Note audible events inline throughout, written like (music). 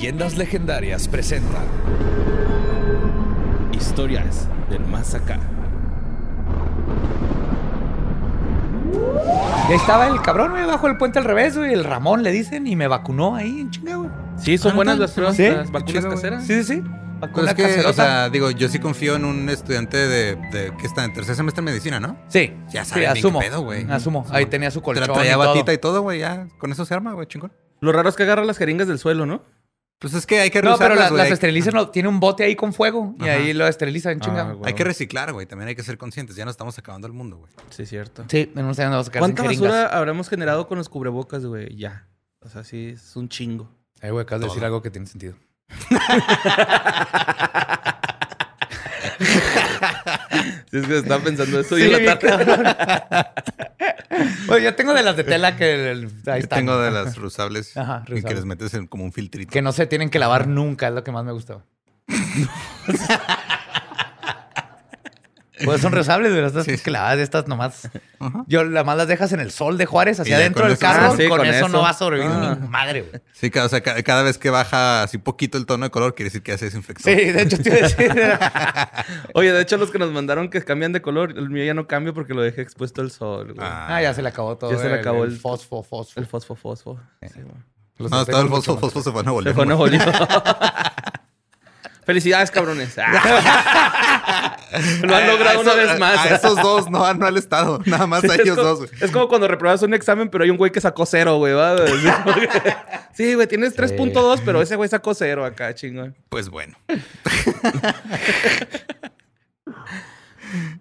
Leyendas Legendarias presenta Historias del más acá. Y ahí estaba el cabrón, güey, bajo el puente al revés, güey. El Ramón le dicen y me vacunó ahí en chinga, güey. Sí, son Ah, buenas las pruebas, Sí, las vacunas caseras. Sí, sí, sí. Pues que, o sea, digo, yo sí confío en un estudiante de, de que está en tercer semestre de medicina, ¿no? Sí, Ya sí, sabe bien asumo. qué pedo, güey. Asumo. Sí, Ahí tenía su colchón Traía y todo. batita y todo, güey, ya. Con eso se arma, güey, chingón. Lo raro es que agarra las jeringas del suelo, ¿no? Pues es que hay que No, pero las, esterilizan, no, tiene un bote ahí con fuego y Ajá. ahí lo esterilizan. Ah, güey. Hay que reciclar, güey. También hay que ser conscientes. Ya no estamos acabando el mundo, güey. Sí, cierto. Sí, años vamos a sacar ¿Cuánta basura habremos generado con los cubrebocas, güey? Ya. O sea, sí, es un chingo. Eh, güey, acabas de decir algo que tiene sentido. (laughs) Sí, es que estaba pensando eso Sí, y en la tarde. (laughs) Oye, yo tengo de las de tela que el- ahí Yo están. tengo de (laughs) las reusables Ajá, y que les metes en como un filtrito. Que no se tienen que lavar nunca, es lo que más me gustó. (laughs) pues son resables, güey. Estas Sí. que lavas, estas nomás. Ajá. Yo las más las dejas en el sol de Juárez, hacia adentro del carro. Ah, sí, con, con eso, eso. no va a sobrevivir Ah. ni madre, güey. Sí, cada, o sea, ca- cada vez que baja así poquito el tono de color, quiere decir que ya se desinfectó. Sí, de hecho, te iba a decir. (laughs) Oye, de hecho, los que nos mandaron que cambian de color, el mío ya no cambio porque lo dejé expuesto al sol, güey. Ah. Ah, ya se le acabó todo. Ya se le acabó el el- fosfo, fosfo. El fosfo, fosfo. Sí, güey. Los No, todo el fosfo, fosfo se fue a Nuevo Se fue a Nuevo León. (laughs) Felicidades, cabrones. (laughs) (laughs) Lo han logrado a una eso- vez más. A, a esos dos, no, no al Estado. Nada más (laughs) a Sí, ellos es, como, dos, güey. es como cuando repruebas un examen, pero hay un güey que sacó cero, güey. (laughs) Sí, güey, tienes 3.2, pero ese güey sacó cero acá, chingón. Pues bueno.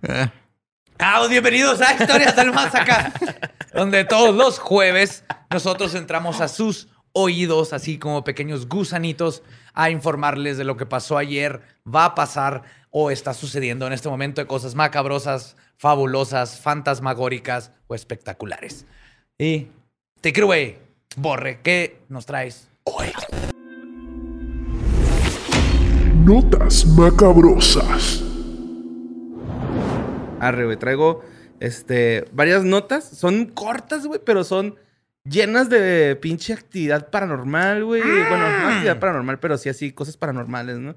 Ah, Ah, bienvenidos a Historias del Más Acá, donde todos los jueves nosotros entramos a sus oídos, así como pequeños gusanitos, a informarles de lo que pasó ayer, va a pasar o está sucediendo en este momento de cosas macabrosas, fabulosas, fantasmagóricas o espectaculares. Y te creo, Borre, ¿qué nos traes hoy? Notas macabrosas. Arre, güey, traigo este, varias notas. Son cortas, güey, pero son llenas de pinche actividad paranormal, güey. Bueno, no actividad paranormal, pero sí así, cosas paranormales, ¿no?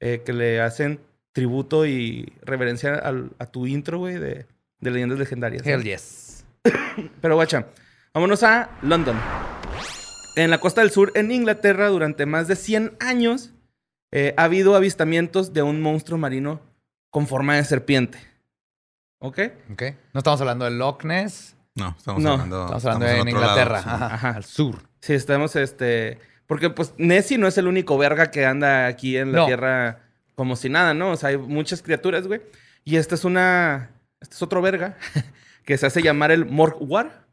Eh, que le hacen tributo y reverencia al- a tu intro, güey, de, de leyendas legendarias. Hell yes. (coughs) Pero guacha, vámonos a London. En la costa del sur, en Inglaterra, durante más de 100 años, eh, ha habido avistamientos de un monstruo marino con forma de serpiente. ¿Ok? Ok. No estamos hablando de Loch Ness, No, estamos No, hablando. estamos hablando estamos en otro lado, Inglaterra, sí. ajá, Ajá. al sur. Sí, estamos este. Porque, pues, Nessie no es el único verga que anda aquí en la No. tierra como si nada, ¿no? O sea, hay muchas criaturas, güey. Y esta es una. Este es otro verga (laughs) que se hace llamar el Morgwar.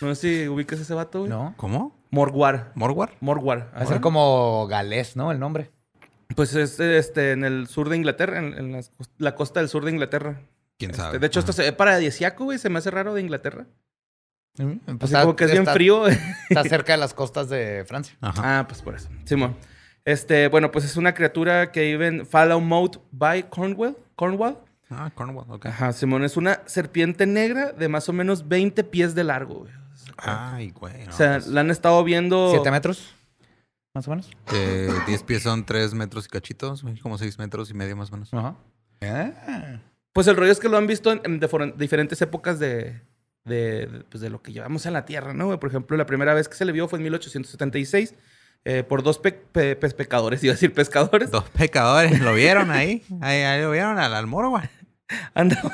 No sé si ubicas ese vato, güey. ¿No? ¿Cómo? Morgwar. ¿Morwar? Morgwar. Va a ser como galés, ¿no? El nombre. Pues es este, en el sur de Inglaterra, en, la costa del sur de Inglaterra. ¿Quién Este, sabe? de hecho, esto se ve paradisiaco, güey. Se me hace raro de Inglaterra. Pues Así está- como que es bien está- frío. Está (laughs) cerca de las costas de Francia. Ajá. ah, pues por eso. Simón. Este, bueno, pues es una criatura que vive en Fallow by Cornwall. Cornwall. Ah, Cornwall, ok. Ajá, Simón. Es una serpiente negra de más o menos 20 pies de largo, güey. Ay, güey. no, o sea, pues, la han estado viendo... ¿Siete metros? Más o menos. eh, 10 pies son 3 metros y cachitos, güey, como 6 metros y medio más o menos. Ajá. Ah. Pues el rollo es que lo han visto en, diferentes épocas de, de, de, pues, de lo que llevamos en la Tierra, ¿no? güey? Por ejemplo, la primera vez que se le vio fue en 1876 eh, por dos pe- pe- pes- pecadores, (laughs) iba a decir pescadores. Dos pecadores, ¿lo vieron ahí? Ahí, ahí lo vieron al almoro, güey. (laughs) Andaban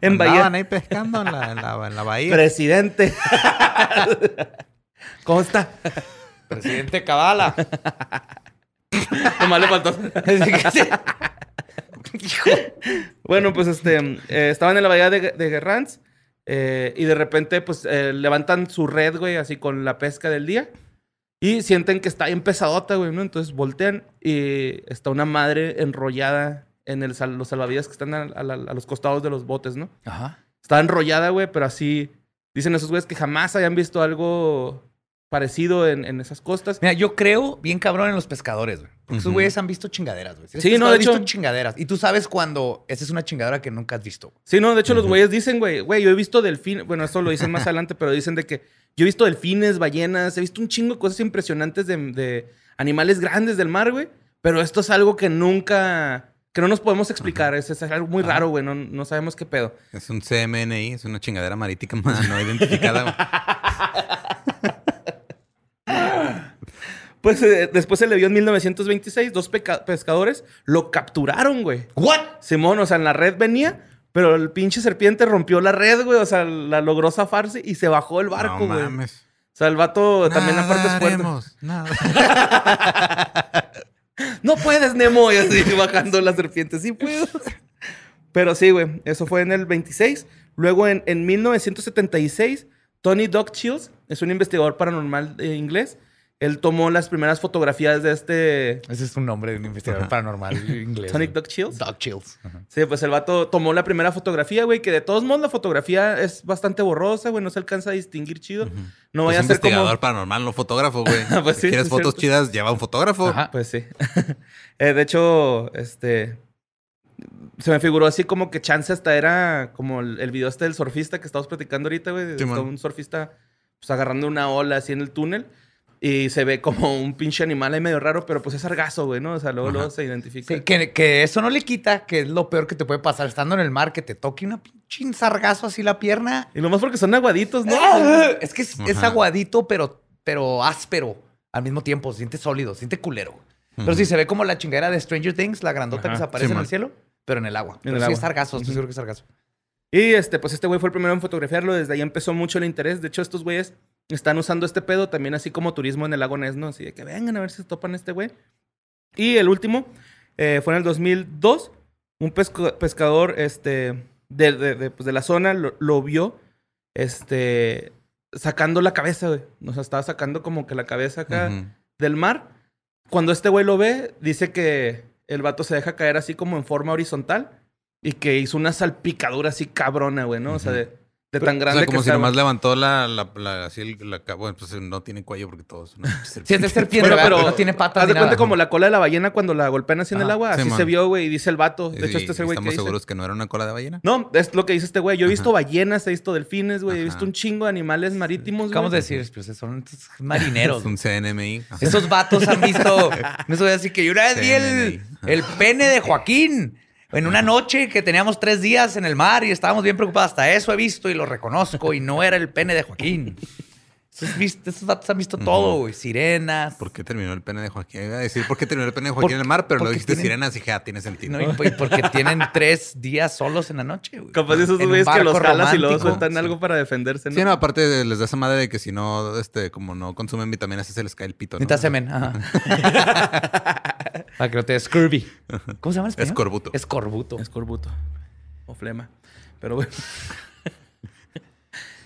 en Andaban Bahía. ahí pescando en la, en la, en la bahía. Presidente. (laughs) ¿Cómo está? Presidente Cabala. Nomás le faltó. Bueno, pues este, eh, estaban en la bahía de, de Guerrans eh, y de repente pues eh, levantan su red, güey, así con la pesca del día y sienten que está bien pesadota, güey, ¿no? Entonces voltean y está una madre enrollada en el sal- los salvavidas que están a, a la- a los costados de los botes, ¿no? Ajá. Está enrollada, güey, pero así dicen esos güeyes que jamás hayan visto algo parecido en, en esas costas. Mira, yo creo bien cabrón en los pescadores, güey. Porque esos güeyes han visto chingaderas, güey. Si Sí, no, de has visto hecho- chingaderas. Y tú sabes cuando esa es una chingadera que nunca has visto. Sí, no, de hecho los güeyes dicen, güey, güey, yo he visto delfines, bueno, eso lo dicen más (laughs) adelante, pero dicen de que yo he visto delfines, ballenas, he visto un chingo de cosas impresionantes de, de animales grandes del mar, güey. Pero esto es algo que nunca, que no nos podemos explicar. Es, es algo muy raro, güey. No, no sabemos qué pedo. Es un CMNI, es una chingadera marítima no identificada. (laughs) Pues eh, después se le vio en 1926, dos pescadores lo capturaron, güey. ¿What? Simón, o sea, en la red venía, pero el pinche serpiente rompió la red, güey. O sea, la logró zafarse y se bajó el barco, no güey. mames. o sea, el vato también aparte es fuerte. Nada. (laughs) No puedes, Nemo. Y así (laughs) bajando la serpiente. Sí puedo. Pero sí, güey. Eso fue en el 26. Luego, en, en 1976, Tony Doc Chills es un investigador paranormal eh, inglés. Él tomó las primeras fotografías de este... Ese es un nombre de un investigador paranormal (laughs) inglés. Güey. Doc Chills. Doc Chills. Sí, pues el vato tomó la primera fotografía, güey, que de todos modos la fotografía es bastante borrosa, güey, no se alcanza a distinguir chido. No vaya a ser investigador como... paranormal, no fotógrafo, güey. (laughs) Pues sí, ¿Quieres es fotos cierto. chidas? Lleva un fotógrafo. Ajá. Pues sí. (laughs) Eh, de hecho, este... Se me figuró así como que chance hasta era como el, el video este del surfista que estamos platicando ahorita, güey. está un surfista pues agarrando una ola así en el túnel. Y se ve como un pinche animal ahí medio raro, pero pues es sargazo, güey, ¿no? O sea, luego, luego se identifica. Sí, que, que eso no le quita que es lo peor que te puede pasar estando en el mar, que te toque una pinche sargazo así la pierna. Y lo más porque son aguaditos, ¿no? (laughs) Es que es, aguadito, pero, pero áspero al mismo tiempo. Se siente sólido, se siente culero. Pero sí se ve como la chingadera de Stranger Things, la grandota que Ajá. se aparece Sí, en man. el cielo, pero en el agua. Pero el sí agua. es sargazo, estoy seguro que es sargazo. Y este, pues este güey fue el primero en fotografiarlo. Desde ahí empezó mucho el interés. De hecho, estos güeyes están usando este pedo también así como turismo en el lago Ness, ¿no? Así de que vengan a ver si se topan este güey. Y el último eh, fue en el 2002. Un pesco- pescador este, de, de- de, pues, de la zona lo, lo vio este, sacando la cabeza, güey. O sea, estaba sacando como que la cabeza acá del mar. Cuando este güey lo ve, dice que el vato se deja caer así como en forma horizontal y que hizo una salpicadura así cabrona, güey, ¿no? O sea, de, de tan O grande sea, como que si estaba. nomás levantó la, la, la- así el- la, ca- bueno, pues no tiene cuello porque todo es una (laughs) Sí, es de serpiente, pero no tiene patas Haz de cuenta nada. como la cola de la ballena cuando la golpean así en el agua. Sí, Así man. se vio, güey, y dice el vato. De hecho, este es el güey que Estamos dice. seguros que no era una cola de ballena. No, es lo que dice este güey. Yo he visto Ajá. ballenas, he visto delfines, güey. He visto un chingo de animales marítimos, Acabamos de güey. decir, pues, son marineros. Es (laughs) un CNMI. Ajá. Esos vatos han visto. (laughs) No soy así que yo una vez vi el pene de Joaquín. En una noche que teníamos tres días en el mar y estábamos bien preocupados. Hasta eso he visto y lo reconozco y no era el pene de Joaquín. Esos, vis- esos vatos han visto todo, güey. Sirenas. ¿Por qué terminó el pene de Joaquín? Iba a decir por qué terminó el pene de Joaquín en el mar, pero lo dijiste tienen- sirenas y dije, ah, tiene sentido. ¿no? Y, y porque tienen tres días solos en la noche, güey. Capaz de esos güeyes que los jalas y luego sueltan algo para defenderse, ¿no? Sí, no, aparte les da esa madre de que si no, este, como no consumen vitaminas, se les cae el pito. ¿no? Necesitas semen. Ajá. (laughs) Para que no te des scurvy. ¿Cómo se llama español? Escorbuto. Escorbuto. Escorbuto. O flema. Pero, güey.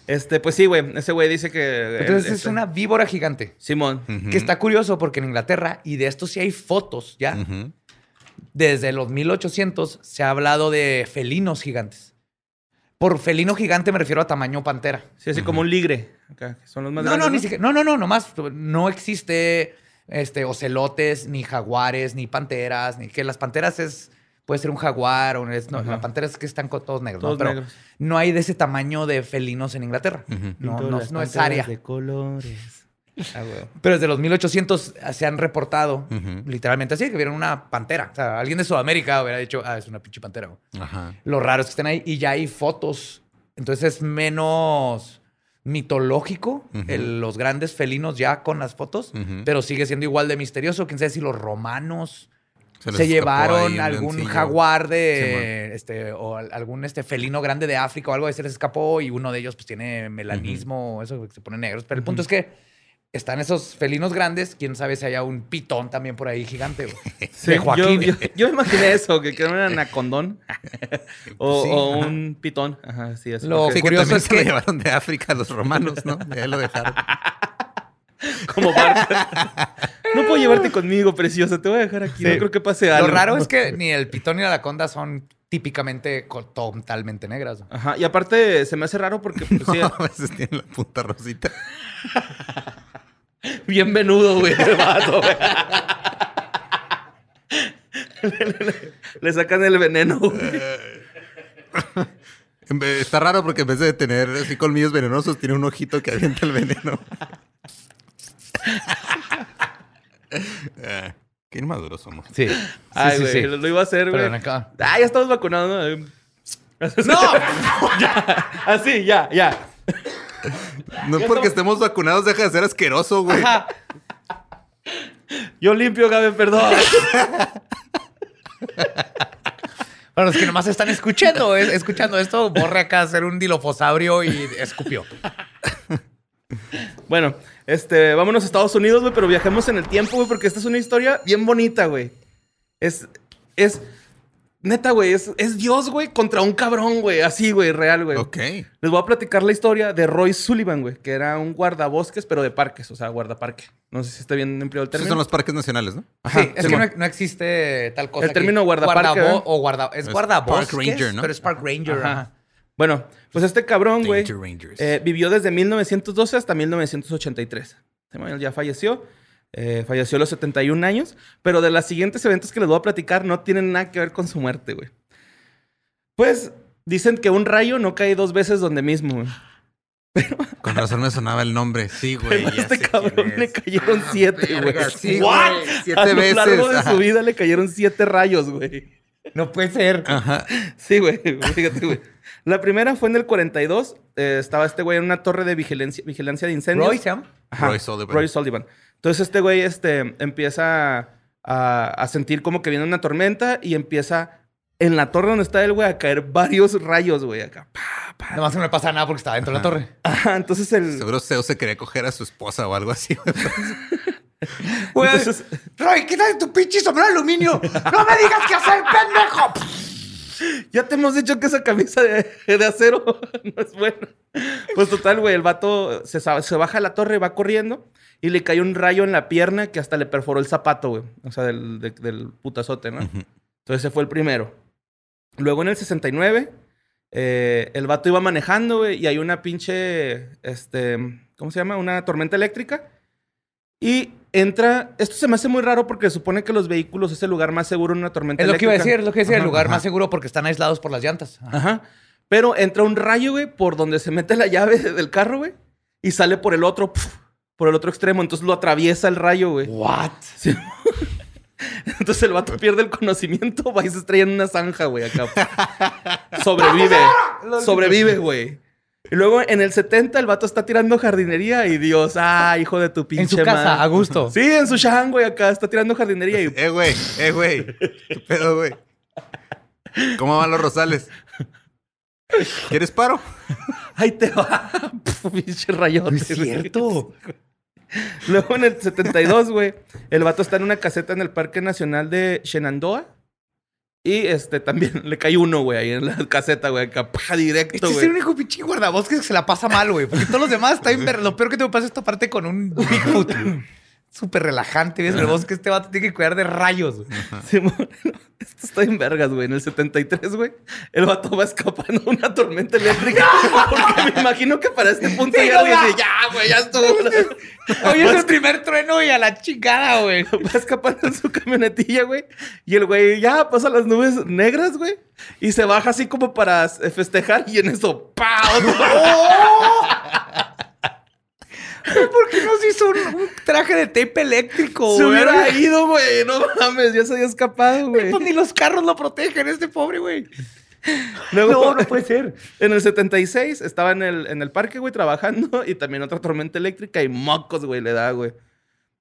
Este, pues sí, güey. Ese güey dice que. Entonces el- es este- una víbora gigante. Simón. Que está curioso porque en Inglaterra, y de esto sí hay fotos ya, desde los 1800 se ha hablado de felinos gigantes. Por felino gigante me refiero a tamaño pantera. Sí, así como un ligre. Acá, que son los más No, grandes. no, ni siquiera. No, no, no, nomás. No existe este, ocelotes, ni jaguares, ni panteras, ni que las panteras es. Puede ser un jaguar o. No, Ajá. la pantera es que están todos negros, ¿no? Pero negros. no hay de ese tamaño de felinos en Inglaterra. No, no, las no es área. De colores. Ah. Pero desde los 1800 se han reportado, literalmente así, que vieron una pantera. O sea, alguien de Sudamérica hubiera dicho, ah, es una pinche pantera. Ajá. Lo raro es que estén ahí y ya hay fotos. Entonces es menos mitológico el- los grandes felinos ya con las fotos, pero sigue siendo igual de misterioso. Quién sabe si los romanos se, llevaron algún jaguar de este o al- algún este felino grande de África o algo, ahí se les escapó y uno de ellos pues tiene melanismo o eso que se pone negros. Pero el punto es que están esos felinos grandes, quién sabe si haya un pitón también por ahí gigante. (laughs) Sí, de yo- Joaquín. Yo, yo me imaginé eso, que era un (laughs) anacondón. o, Sí, o un pitón. Ajá, sí. Lo- Sí, curioso es se lo que- llevaron de África los romanos, ¿no? De ahí lo dejaron. (laughs) (laughs) Como barco. no puedo llevarte conmigo, preciosa. Te voy a dejar aquí. No creo que pase algo. Lo raro es que ni el pitón ni la anaconda son típicamente totalmente negras. Ajá, y aparte se me hace raro porque pues, sí, (laughs) a veces tienen la punta rosita. (laughs) bien venudo, güey, el vato, güey. le, le- le sacan el veneno, güey. Está raro porque en vez de tener así colmillos venenosos, tiene un ojito que avienta el veneno. Eh, qué inmaduros somos. Sí. Ay, sí, güey, sí. lo, lo iba a hacer, güey. Acá. Ah, ya estamos vacunados. ¿no? ¡No! (laughs) Así, ya, ya. No porque estemos vacunados deja de ser asqueroso, güey. Ajá. Yo limpio, Gabe, perdón. Para los que nomás están escuchando, es- escuchando esto, borre acá a hacer un dilofosaurio y escupió. Bueno, este, vámonos a Estados Unidos, güey, pero viajemos en el tiempo, güey, porque esta es una historia bien bonita, güey. Es, es, neta, güey, es, es Dios, güey, contra un cabrón, güey, así, güey, real, güey. Ok. Les voy a platicar la historia de Roy Sullivan, güey, que era un guardabosques, pero de parques, o sea, guardaparque. No sé si está bien empleado el Esos término. son los parques nacionales, ¿no? Ajá, sí, es sí, que no, no existe tal cosa. El término guardaparque, Guardabo- o guarda, es Es guardabosques, Park Ranger, ¿no? pero es Park Ranger. Ajá. ajá. Bueno, pues este cabrón, güey, eh, vivió desde 1912 hasta 1983. Este man Ya falleció. eh, falleció a los 71 años. Pero de los siguientes eventos que les voy a platicar no tienen nada que ver con su muerte, güey. Pues dicen que un rayo no cae dos veces donde mismo, güey. (laughs) Con razón me sonaba el nombre. Sí, güey. Pero a este cabrón le cayeron siete, güey. verga, Sí, What? güey. a Siete lo veces. largo de Ajá. su vida le cayeron siete rayos, güey. No puede ser. Ajá. Sí, güey. Fíjate, güey. La primera fue en el 42. eh, estaba este güey en una torre de vigilancia, vigilancia de incendios. Roy, ¿se llama? Ajá, Roy Sullivan. Roy Sullivan. Entonces este güey este, empieza a, a sentir como que viene una tormenta y empieza en la torre donde está el güey a caer varios rayos, güey, acá. Pa, pa. Nada más que no le pasa nada porque está dentro de la torre. Ajá, entonces el... Seguro Zeus se quería coger a su esposa o algo así, (laughs) güey. (laughs) Güey, Entonces- Roy, quítate tu pinche sombrero de aluminio. No me digas qué hacer, pendejo. Ya te hemos dicho que esa camisa de, de acero (laughs) no es buena. Pues total, güey, el vato se, baja a la torre, va corriendo y le cae un rayo en la pierna que hasta le perforó el zapato, güey. O sea, del, de- del putazote, ¿no? Entonces ese fue el primero. Luego en el 69, eh, el vato iba manejando, güey, y hay una pinche, este, ¿cómo se llama? Una tormenta eléctrica. Y entra, esto se me hace muy raro porque se supone que los vehículos es el lugar más seguro en una tormenta Es lo que iba a decir, es lo que iba a decir. El lugar Ajá. más seguro porque están aislados por las llantas. Ajá. Ajá. Pero entra un rayo, güey, por donde se mete la llave (laughs) del carro, güey. Y sale por el otro, pf, por el otro extremo. Entonces lo atraviesa el rayo, güey. What? Sí. (laughs) Entonces el vato pierde el conocimiento, va y se estrella en una zanja, güey, acá. (laughs) Sobrevive. Sobrevive, güey. Y luego en el 70 el vato está tirando jardinería y Dios, ah, hijo de tu pinche En su casa, madre. a gusto. Sí, en su shan, güey, acá está tirando jardinería y Eh, güey. Eh, güey. ¿Qué pedo, güey? ¿Cómo van los rosales? ¿Quieres paro? ahí te va. (laughs) Pinche rayote. No es cierto. Luego en el 72, güey, el vato está en una caseta en el Parque Nacional de Shenandoah. Y este también (laughs) le cae uno, güey, ahí en la caseta, güey, acá, paja, directo, Este es güey. el único pinche guardabosques que se la pasa mal, güey. Porque todos los demás está bien Lo peor que te pasa es esta parte con un Bigfoot. Súper relajante. Ves el bosque, este vato tiene que cuidar de rayos. güey. (laughs) Simón, esto está en vergas, güey. En el 73, güey, el vato va escapando de una tormenta eléctrica. (laughs) (laughs) Porque me imagino que para este punto Sí, ya no, ya. dice, ya, güey, ya estuvo. Oye, es el primer trueno y a la chingada, güey. Va escapando en su camionetilla, güey. Y el güey ya pasa las nubes negras, güey. Y se baja así como para festejar. Y en eso, ¡pa! (laughs) ¿Por qué no se hizo un, un traje de tape eléctrico, Se güey? hubiera ido, güey. No mames, ya se había escapado, güey. Pues ni los carros lo protegen, este pobre, güey. Luego, No, no puede ser. (laughs) En el 76 estaba en el, en el parque, güey, trabajando. (laughs) Y también otra tormenta eléctrica y mocos, güey, le da, güey.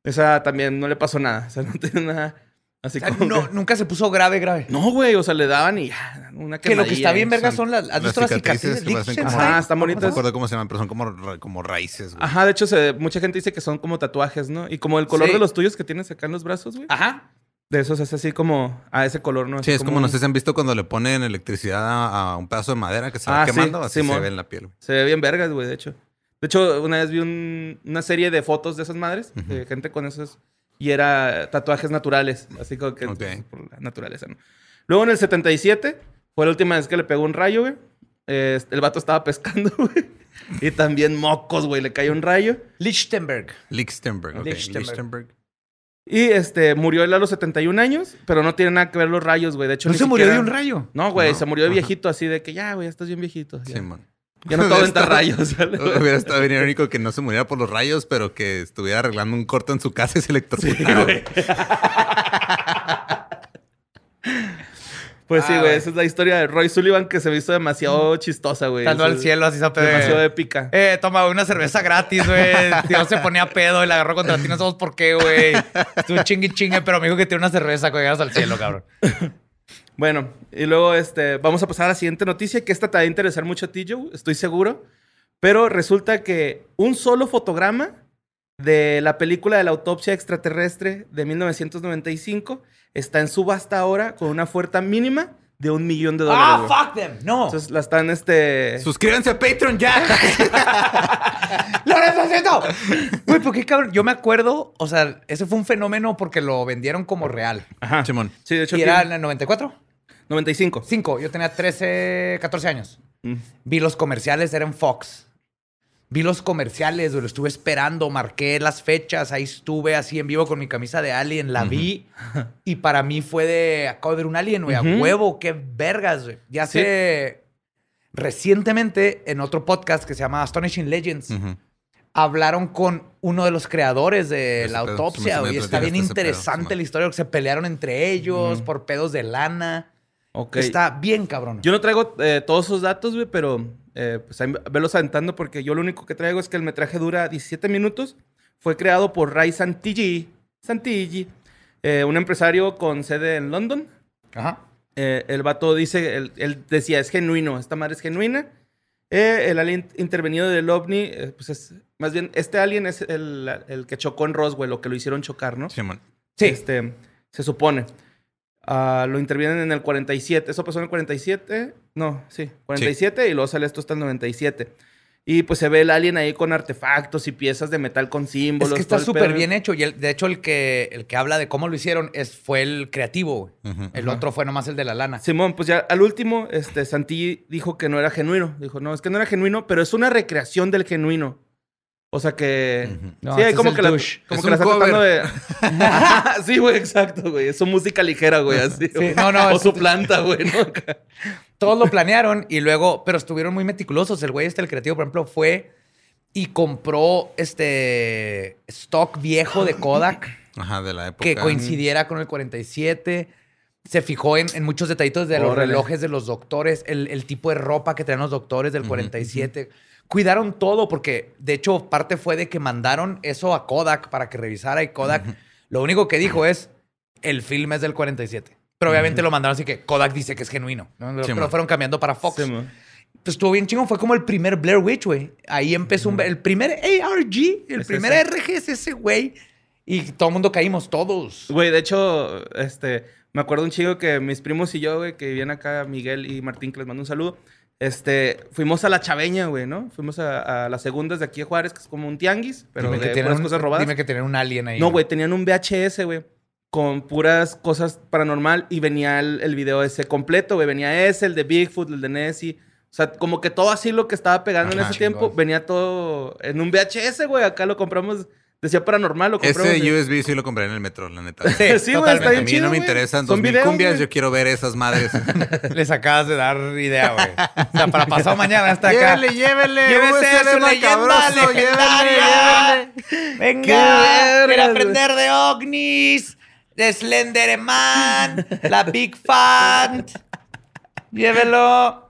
Esa también no le pasó nada. O sea, no tiene nada. Así O sea, como. no, que- nunca se puso grave, grave. No, güey. O sea, le daban y ya. Una Que lo que está bien, verga, son las. ¿Has visto las cicatrices cicatrices? como-? Ajá, están No bonitas. me acuerdo cómo se llaman, pero son como, como raíces, güey. Ajá, de hecho, se- mucha gente dice que son como tatuajes, ¿no? Y como el color Sí. de los tuyos que tienes acá en los brazos, güey. Ajá. De esos es así como a ese color, ¿no? Sí, Así es como, no sé si han visto cuando le ponen electricidad a, a un pedazo de madera que se va Ah, sí, quemando, así Simón. se ve en la piel. güey. Se ve bien vergas, güey, de hecho. De hecho, una vez vi un- una serie de fotos de esas madres, de gente con esos, y era tatuajes naturales, así como que por la naturaleza, ¿no? Luego en el 77, fue la última vez que le pegó un rayo, güey. Eh, el vato estaba (laughs) pescando, güey. Y también mocos, güey, le cayó un rayo. Lichtenberg. Lichtenberg, ok. Lichtenberg. Lichtenberg. Y este, murió él a los 71 años, pero no tiene nada que ver los rayos, güey. De hecho, ¿No ni se murió de un rayo? No, güey, No, se murió de viejito, así de que ya, güey, ya estás bien viejito. ya. Simón. Ya no a aventar rayos. (laughs) Hubiera estado bien irónico que no se muriera por los rayos, pero que estuviera arreglando un corto en su casa y se electrocutara. güey. (laughs) Pues sí, Ah, güey. güey. Esa es la historia de Roy Sullivan que se visto demasiado chistosa, güey. Estando al cielo, así se Demasiado épica. Eh, toma una cerveza gratis, güey. (laughs) Tío se ponía pedo y la agarró contra ti. No sabemos por qué, güey. Estuvo chingue chingue, pero me dijo que tiene una cerveza cuando llegas al cielo, cabrón. Bueno, y luego este, vamos a pasar a la siguiente noticia, que esta te va a interesar mucho a ti, Joe, estoy seguro. Pero resulta que un solo fotograma de la película de la autopsia extraterrestre de 1995 está en subasta ahora con una oferta mínima de un millón de dólares. güey. ¡Ah, fuck them! No. Entonces la están, este... Suscríbanse a Patreon ya. (laughs) ¡Lo necesito! Güey, ¿por qué, cabrón? Yo me acuerdo, o sea, ese fue un fenómeno porque lo vendieron como real. Ajá. Simón. Sí, de hecho, ¿Y aquí- era en el 94? 95. 5. Yo tenía 13, 14 años. Mm. Vi los comerciales, eran Fox. Vi los comerciales, lo estuve esperando, marqué las fechas, ahí estuve así en vivo con mi camisa de Alien, la vi (laughs) y para mí fue de, acabo de ver un Alien, güey, a huevo, qué vergas, güey. Ya Sí. sé, recientemente en otro podcast que se llama Astonishing Legends, hablaron con uno de los creadores de Ese la autopsia, güey. Está bien pedo, interesante la historia, porque se pelearon entre ellos por pedos de lana. Ok. Está bien, cabrón. Yo no traigo eh, todos esos datos, güey, pero eh, pues ahí velos aventando porque yo lo único que traigo es que el metraje dura 17 minutos. Fue creado por Ray Santilli, Santilli eh, un empresario con sede en London. Ajá. Eh, el vato dice, él, él decía, es genuino, esta madre es genuina. El alien intervenido del ovni, pues es, más bien, este alien es el, el que chocó en Roswell, o que lo hicieron chocar, ¿no? Simón. Sí. Este, se supone. Ah, lo intervienen en el 47. Eso pasó en el 47. No, sí, 47 y luego sale esto hasta el 97. Y pues se ve el alien ahí con artefactos y piezas de metal con Es símbolos. que está súper bien hecho. Y el- de hecho, el que, el que habla de cómo lo hicieron es, fue el creativo. El otro fue nomás el de la lana. Simón, pues ya al último, este, Santilli dijo que no era genuino. Dijo, no, es que no era genuino, pero es una recreación del genuino. O sea que... No, sí, este hay es como que la, como Es que la está tratando de... cover. (laughs) sí, güey, exacto, güey. Es su música ligera, güey, así. no, no, O su planta, güey, ¿no? (laughs) Todos lo planearon y luego, pero estuvieron muy meticulosos. El güey este, el creativo, por ejemplo, fue y compró este stock viejo de Kodak (laughs) Ajá, de la época. que coincidiera con el 47. Se fijó en, en muchos detallitos de los Órale. relojes de los doctores, el, el tipo de ropa que traían los doctores del Ujú, 47. Cuidaron todo porque, de hecho, parte fue de que mandaron eso a Kodak para que revisara y Kodak lo único que dijo es, el film es del 47. Pero obviamente lo mandaron así que Kodak dice que es genuino. ¿no? Sí, pero fueron cambiando para Fox. Sí. Pues estuvo bien chingón. Fue como el primer Blair Witch, güey. Ahí empezó un- el primer ARG, el Es primer ese. RG es ese, güey. Y todo el mundo caímos, todos. Güey, de hecho, este, me acuerdo un chico que mis primos y yo, güey, que vivían acá, Miguel y Martín, que les mando un saludo. Este, fuimos a la Chaveña, güey, ¿no? Fuimos a, a las segundas de aquí de Juárez, que es como un tianguis, pero dime, de que puras un, cosas robadas. dime que tienen un alien ahí. No, güey, tenían un VHS, güey, con puras cosas paranormal y venía el, el video ese completo, güey. Venía ese, el de Bigfoot, el de Nessie. O sea, como que todo así lo que estaba pegando en ese tiempo, venía todo en un VHS, güey. Acá lo compramos, decía paranormal, lo compramos. Ese de- USB sí lo compré en el metro, la neta. (laughs) Sí, güey, está totalmente. bien A mí chido, no me güey. interesan Son 2000 videos, cumbias, güey. yo quiero ver esas madres. (laughs) Les acabas de dar idea, güey. O sea, para pasado (laughs) mañana hasta acá. llévele, llévele. Llévese USB su leyenda legendaria. llévele, Venga, Qué quiere vergas, aprender de ovnis, de Slenderman, la Big Fan. Llévelo.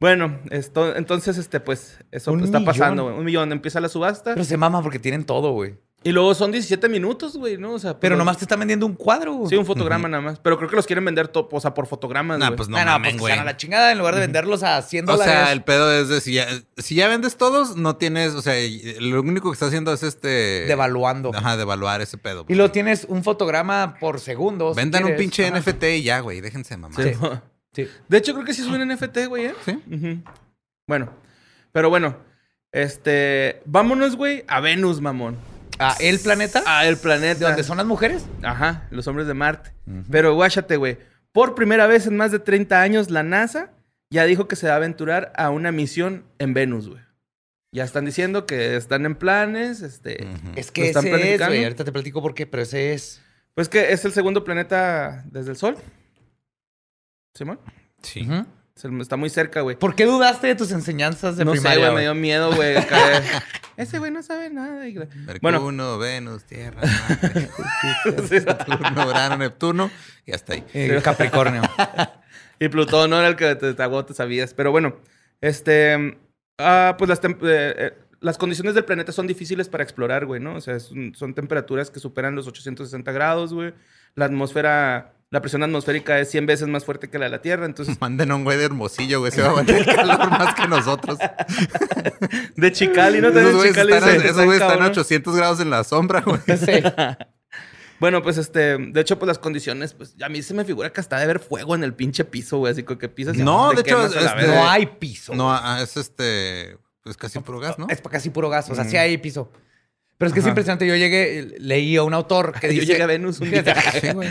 Bueno, esto, entonces, este, pues, eso Un está millón. pasando, güey. Un millón. Empieza la subasta. Pero se mama porque tienen todo, güey. y luego son 17 minutos, güey, ¿no? O sea, Pero pues, nomás te están vendiendo un cuadro. güey. Sí, un fotograma nada más. Pero creo que los quieren vender, to- o sea, por fotogramas, Nah, güey. pues no No, no, mamen, pues güey. a la chingada en lugar de venderlos a 100 O dólares. sea, el pedo es de si ya, si ya vendes todos, no tienes, o sea, lo único que está haciendo es este... Devaluando. Ajá, devaluar ese pedo. Y lo tienes un fotograma por segundo. si Vendan un pinche Ajá. NFT y ya, güey, déjense mamá. Sí. Sí. De hecho, creo que sí es un NFT, güey, ¿eh? ¿Sí? Ujú. Bueno, pero bueno, este, vámonos, güey, a Venus, mamón. ¿A el planeta? A el planeta. ¿De dónde son las mujeres? Ajá, los hombres de Marte. Pero guáchate, güey. Por primera vez en más de 30 años, la NASA ya dijo que se va a aventurar a una misión en Venus, güey. Ya están diciendo que están en planes, este... Es ¿Lo que están ese es, güey. Ahorita te platico por qué, pero ese es. Pues que es el segundo planeta desde el Sol. ¿Simón? Sí. Se- Está muy cerca, güey. ¿Por qué dudaste de tus enseñanzas de No sé, primaria? güey, me güey? dio miedo, güey. (laughs) Ese güey no sabe nada. Mercurio, Bueno, Venus, Tierra, Marte, (laughs) Saturno, Urano, Neptuno y hasta ahí. Eh, Capricornio. (laughs) y Plutón no era el que te, te, te sabías. Pero bueno, este. ah, pues las, tem- eh, eh, las condiciones del planeta son difíciles para explorar, güey, ¿no? O sea, es un- son temperaturas que superan los 860 grados, güey. La atmósfera. La presión atmosférica es 100 veces más fuerte que la de la Tierra. Entonces, (laughs) Manden a un güey de hermosillo, güey. Se va a aguantar el (laughs) calor más que nosotros. (laughs) de Chicali, ¿no? Esos güeyes Chicali están, se- esos güeyes están a cabrón. 800 grados en la sombra, güey. Sí. Bueno, pues este, de hecho, pues las condiciones, pues a mí se me figura que hasta de haber fuego en el pinche piso, güey, así que pisas y No, de hecho, este-. No hay piso. No, ah, es este. Pues casi puro gas, ¿no? Es casi puro gas. O sea, Mm. sí hay piso. Pero es que es impresionante. Yo llegué, leí a un autor que Yo dice... llegué a Venus un día. Sí, güey.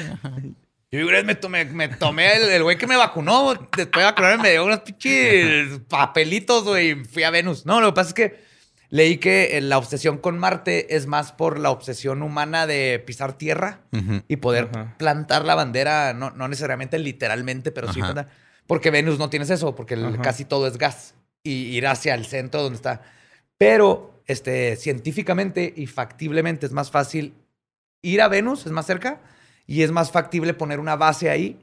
Yo una vez me tomé, me tomé el, el güey que me vacunó. Después de vacunarme me dio unos pinches papelitos, güey. y Fui a Venus. No, lo que pasa es que leí que eh, la obsesión con Marte es más por la obsesión humana de pisar tierra y poder plantar la bandera, no, no necesariamente literalmente, pero sí plantar. Porque Venus no tienes eso, porque el- casi todo es gas. Y ir hacia el centro donde está. Pero este, científicamente y factiblemente es más fácil ir a Venus, es más cerca, y es más factible poner una base ahí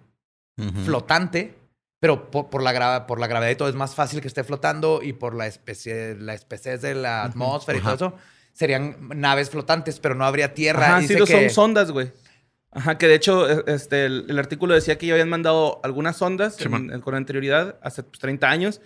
Ujú. flotante, pero por, por la por la gravedad y todo es más fácil que esté flotando y por la especie, la especie de la atmósfera Ajá. y todo eso, serían naves flotantes, pero no habría tierra. Ajá, Dice sí, que- son sondas, güey. Ajá, que de hecho, e- este, el, el artículo decía que ya habían mandado algunas sondas Sí, en- en- con anterioridad, hace pues, 30 años,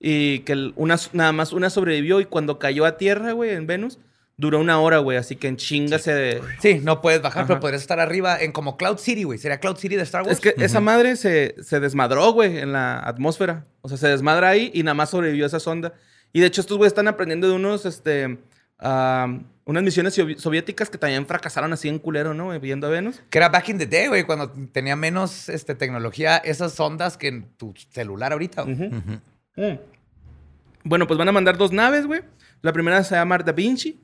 y que el- una, nada más una sobrevivió y cuando cayó a tierra, güey, en Venus, duró una hora, güey, así que en chinga se... Sí, no puedes bajar, Ajá. pero podrías estar arriba en como Cloud City, güey. Sería Cloud City de Star Wars. Es que esa madre se, se desmadró, güey, en la atmósfera. O sea, se desmadra ahí y nada más sobrevivió esa sonda. Y de hecho, estos güeyes están aprendiendo de unos, este, unas misiones sovi- soviéticas que también fracasaron así en culero, ¿no? Viendo a Venus. Que era back in the day, güey, cuando tenía menos este, tecnología, esas ondas que en tu celular ahorita. Mm. Bueno, pues van a mandar dos naves, güey. La primera se llama Da Vinci.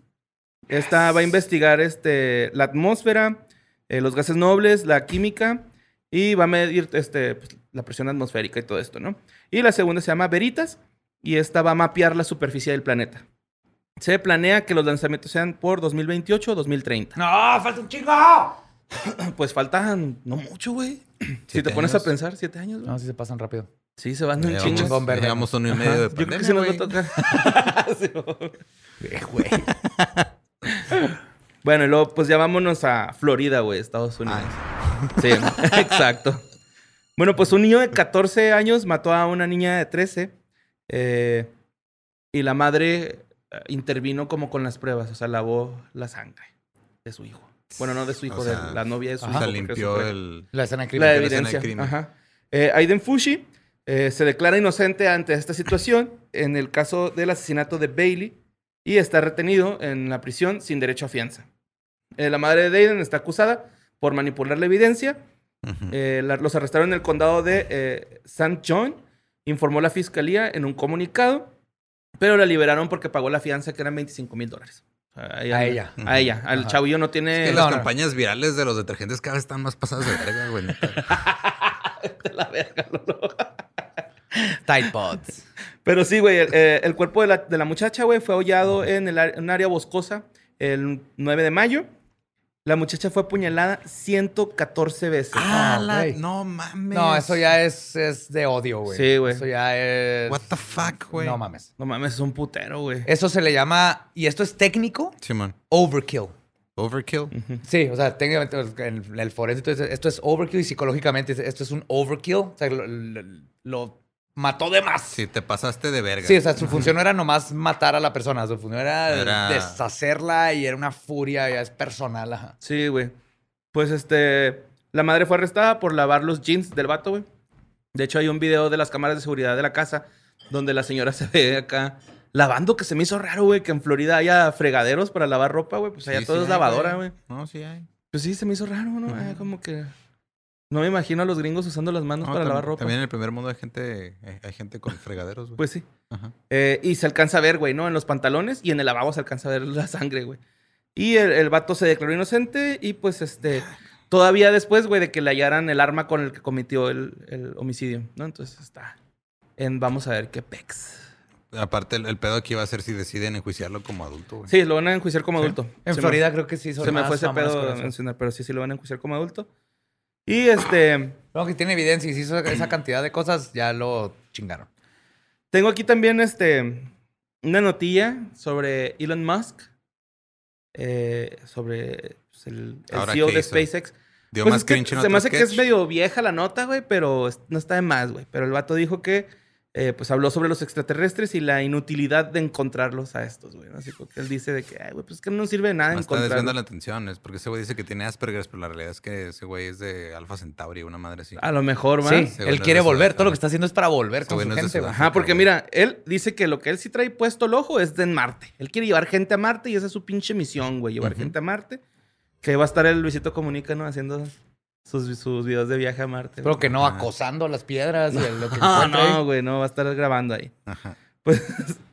Esta va a investigar este, la atmósfera, eh, los gases nobles, la química y va a medir este, pues, la presión atmosférica y todo esto, ¿no? Y la segunda se llama Veritas y esta va a mapear la superficie del planeta. Se planea que los lanzamientos sean por 2028 o 2030. ¡No! ¡Falta un chingo! (clears throat) Pues faltan no mucho, güey. Si te pones años. a pensar, siete años, güey. No, sí se pasan rápido. Sí, se van chingas. chingón verde. llevamos uno y medio de Yo creo que pandemia, sí nos va a tocar. (laughs) Sí, güey. (laughs) (laughs) Bueno, y luego, pues ya vámonos a Florida, güey, Estados Unidos. Sí, (laughs) exacto. Bueno, pues un niño de 14 años mató a una niña de 13 eh, y la madre eh, intervino como con las pruebas, o sea, lavó la sangre de su hijo. Bueno, no de su hijo, O sea, de la novia de su O hijo. sea, limpió el... La escena de La crimen. la evidencia. crimen. Ajá. Eh, Aiden Fushi eh, se declara inocente ante esta situación en el caso del asesinato de Bailey y está retenido en la prisión sin derecho a fianza. Eh, la madre de Aiden está acusada por manipular la evidencia. Eh, la- los arrestaron en el condado de eh, St. John, informó la fiscalía en un comunicado, pero la liberaron porque pagó la fianza que eran 25 mil dólares. A ella. A ella. Al Ajá. chavillo no Es tiene... que no, las no. campañas virales de los detergentes cada vez están más pasadas de verga, güey. neta. (laughs) la verga, Lolo. Tide Pods. Pero sí, güey, el, eh, el cuerpo de la, de la muchacha, güey, fue hollado en, el, en un área boscosa el 9 de mayo. La muchacha fue apuñalada 114 veces. Ah, Ah, la-. No mames. No, eso ya es, es de odio, güey. Sí, güey. Eso ya es... What the fuck, güey. No mames. No mames, es un putero, güey. Eso se le llama, y esto es técnico, Simón. overkill. Overkill. Sí, o sea, técnicamente en el forense, entonces, esto es overkill y psicológicamente esto es un overkill. O sea, lo, lo- lo mató de más. Sí, te pasaste de verga. Sí, o sea, su función no era nomás matar a la persona, su función era, Era- deshacerla y era una furia, ya es personal. ajá. Sí, güey. Pues este. La madre fue arrestada por lavar los jeans del vato, güey. De hecho, hay un video de las cámaras de seguridad de la casa donde la señora (laughs) se ve acá lavando, que se me hizo raro, güey, que en Florida haya fregaderos para lavar ropa, güey. Pues allá Sí, todo sí es hay, lavadora, güey. No, sí hay. Pues sí, se me hizo raro, ¿no? Ah, como que. No me imagino a los gringos usando las manos No, para lavar ropa. También en el primer mundo hay gente, hay, hay gente con fregaderos, güey. Pues sí. Ajá. Eh, y se alcanza a ver, güey, ¿no? En los pantalones y en el lavabo se alcanza a ver la sangre, güey. Y el, el vato se declaró inocente y pues este... Todavía después, güey, de que le hallaran el arma con el que cometió el, el homicidio, ¿no? Entonces está... en Vamos a ver qué pex. Aparte, el, el pedo aquí va a ser si deciden enjuiciarlo como adulto, güey. Sí, lo van a enjuiciar como adulto. En Se me- Florida creo que sí son Se me fue ese pedo mencionar, pero sí, sí lo van a enjuiciar como adulto. Y este, No, que tiene evidencia y si hizo esa cantidad de cosas, ya lo chingaron. tengo aquí también este, una notilla sobre Elon Musk. eh, sobre pues, el, el CEO ¿qué de hizo? SpaceX. Dio Pues más es que se me hace que es sketch. medio vieja la nota, güey, pero no está de más, güey. Pero el vato dijo que, eh, pues habló sobre los extraterrestres y la inutilidad de encontrarlos a estos, güey. ¿no? Así que él dice de que, ay, güey, pues es que no sirve de nada Me está desviando encontrarlos. la atención. Es porque ese güey dice que tiene Asperger, pero la realidad es que ese güey es de Alpha Centauri, una madre así. A lo mejor, ¿va? Sí, él quiere volver. Todo lo que está haciendo es para volver con su no gente, güey. Ajá, porque mira, él dice que lo que él sí trae puesto el ojo es de en Marte. Él quiere llevar gente a Marte y esa es su pinche misión, güey, llevar gente a Marte. Que va a estar el Luisito Comunica, ¿no? Haciendo sus, sus videos de viaje a Marte. Pero güey. que no Ajá. acosando las piedras y lo que (laughs) No, no, güey, no, va a estar grabando ahí. Ajá. Pues,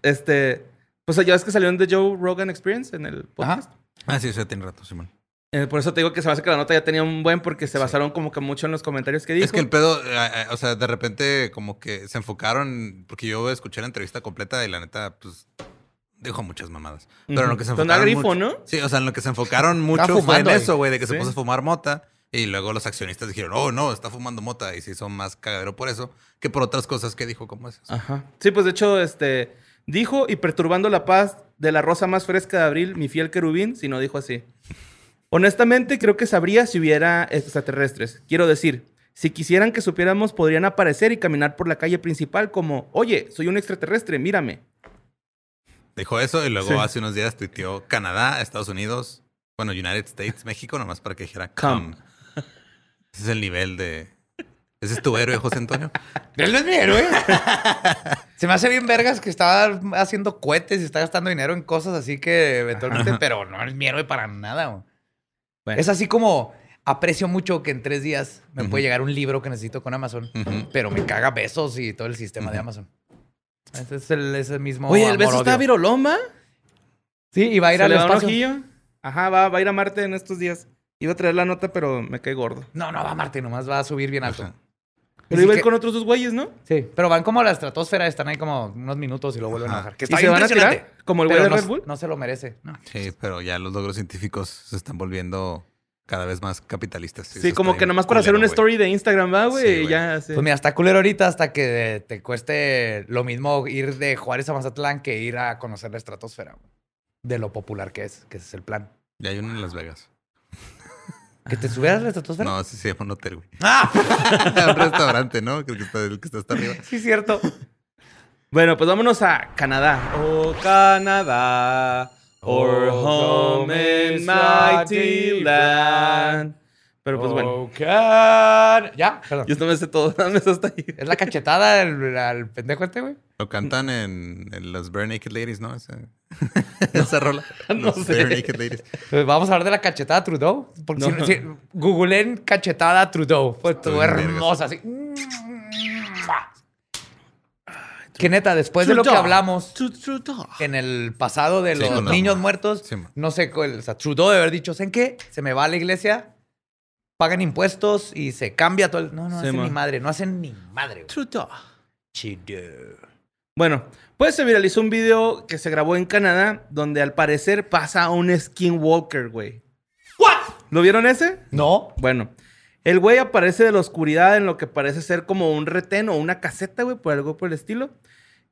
este, pues ya ves que salió en The Joe Rogan Experience en el podcast. Ah, sí, eso tiene rato, Simón. Eh, por eso te digo que se me hace que la nota ya tenía un buen porque se basaron como que mucho en los comentarios que dijo. Es que el pedo, eh, eh, o sea, de repente como que se enfocaron, porque yo escuché la entrevista completa y la neta, pues, dijo muchas mamadas. Pero en lo que se enfocaron Agrifo, mucho- ¿no? Sí, o sea, en lo que se enfocaron mucho fue en eso, güey, de que se puso a fumar mota. Y luego los accionistas dijeron, oh, no, está fumando mota. Y se hizo más cagadero por eso que por otras cosas que dijo como esas. Ajá. Sí, pues de hecho, este, dijo y perturbando la paz de la rosa más fresca de abril, mi fiel querubín, si no dijo así. Honestamente, creo que sabría si hubiera extraterrestres. Quiero decir, si quisieran que supiéramos, podrían aparecer y caminar por la calle principal como, oye, soy un extraterrestre, mírame. Dijo eso y luego Sí. hace unos días tuiteó Canadá, Estados Unidos, bueno, United States, México, nomás para que dijera Come. come. Ese es el nivel de... Ese es tu héroe, José Antonio. (laughs) Él no es mi héroe. (laughs) Se me hace bien vergas que está haciendo cohetes y está gastando dinero en cosas así que eventualmente, pero no es mi héroe para nada. Bueno. Es así como aprecio mucho que en tres días me Ujú. puede llegar un libro que necesito con Amazon, pero me caga besos y todo el sistema de. Amazon. Ese es el, ese mismo. Oye, el beso está viroloma. Sí, y va a ir Se al le da un espacio. ojillo. Ajá, va, va a ir a Marte en estos días. Iba a traer la nota, pero me cae gordo. No, no va Marte, nomás va a subir bien alto. Ajá. Pero Así iba a ir que- con otros dos güeyes, ¿no? Sí, pero van como a la estratosfera, están ahí como unos minutos y luego vuelven a Ajá. bajar. Que ¿Y está se bien van a impresionante. tirar? Como el güey Pero de no, Red Bull. no se lo merece. No. Sí, pero ya los logros científicos se están volviendo cada vez más capitalistas. Sí, como que nomás para hacer una story de Instagram, ¿va, güey? Sí, y güey. ya, sí. Pues mira, está culero ahorita hasta que te cueste lo mismo ir de Juárez a Mazatlán que ir a conocer la estratosfera. güey. De lo popular que es, que ese es el plan. Ya hay uno en Las Vegas. ¿Que te subieras a la estratosfera? No, sí se llama un hotel, güey. ¡Ah! (laughs) un restaurante, ¿no? Creo que está, el que está hasta arriba. Sí, cierto. Bueno, pues vámonos a Canadá. Oh, Canadá. Our Oh, home in mighty land. Pero pues bueno. Oh, can- Ya, perdón. Yo no me sé todo, (laughs) nada más hasta ahí. Es la cachetada al, al pendejo este, güey. Lo cantan en, en las Bare Naked Ladies, ¿no? Esa, (laughs) (laughs) esa rola. No Los sé. Bare Naked Ladies. Pues vamos a hablar de la cachetada Trudeau. Porque No. si, si- googleen cachetada Trudeau. Fue todo hermosa, así. Que neta, después de lo que hablamos Trudeau. en el pasado de Sí, los niños muertos, Sí, no sé, o sea, Trudeau de haber dicho, ¿saben qué? Se me va a la iglesia, pagan impuestos y se cambia todo el... No, no Sí, hacen ni madre, no hacen ni madre. Trudeau. Trudeau. Bueno, pues se viralizó un video que se grabó en Canadá donde al parecer pasa un skinwalker, güey. ¿What? ¿Lo vieron ese? No. Bueno, el güey aparece de la oscuridad en lo que parece ser como un retén o una caseta, güey, por algo por el estilo.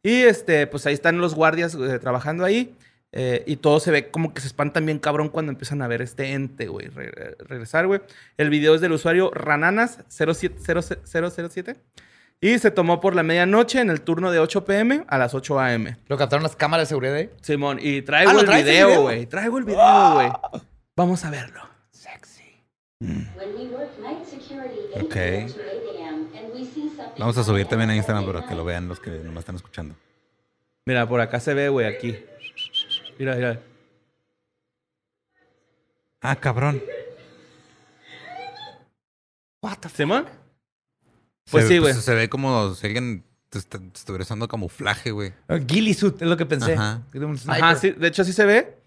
Y este, pues ahí están los guardias eh, trabajando ahí. Eh, y todo se ve como que se espantan bien cabrón cuando empiezan a ver este ente, güey, re- regresar, güey. El video es del usuario Rananas007. Y se tomó por la medianoche en el turno de 8 pm a las 8 am. Lo captaron las cámaras de seguridad ahí. Simón, y traigo Ah, ¿lo el video, video? güey. Traigo el video, güey. Vamos a verlo. Sexy. Ok. Vamos a subir también a Instagram para que lo vean los que no me están escuchando. Mira, por acá se ve, güey, aquí. Mira, mira. Ah, cabrón. What the fuck? ¿Simón? Pues Se- sí, güey. Se ve como si alguien te est- te estuviera usando camuflaje, güey. Ah, Ghillie suit, es lo que pensé. Ajá. Ajá, sí, de hecho así se ve.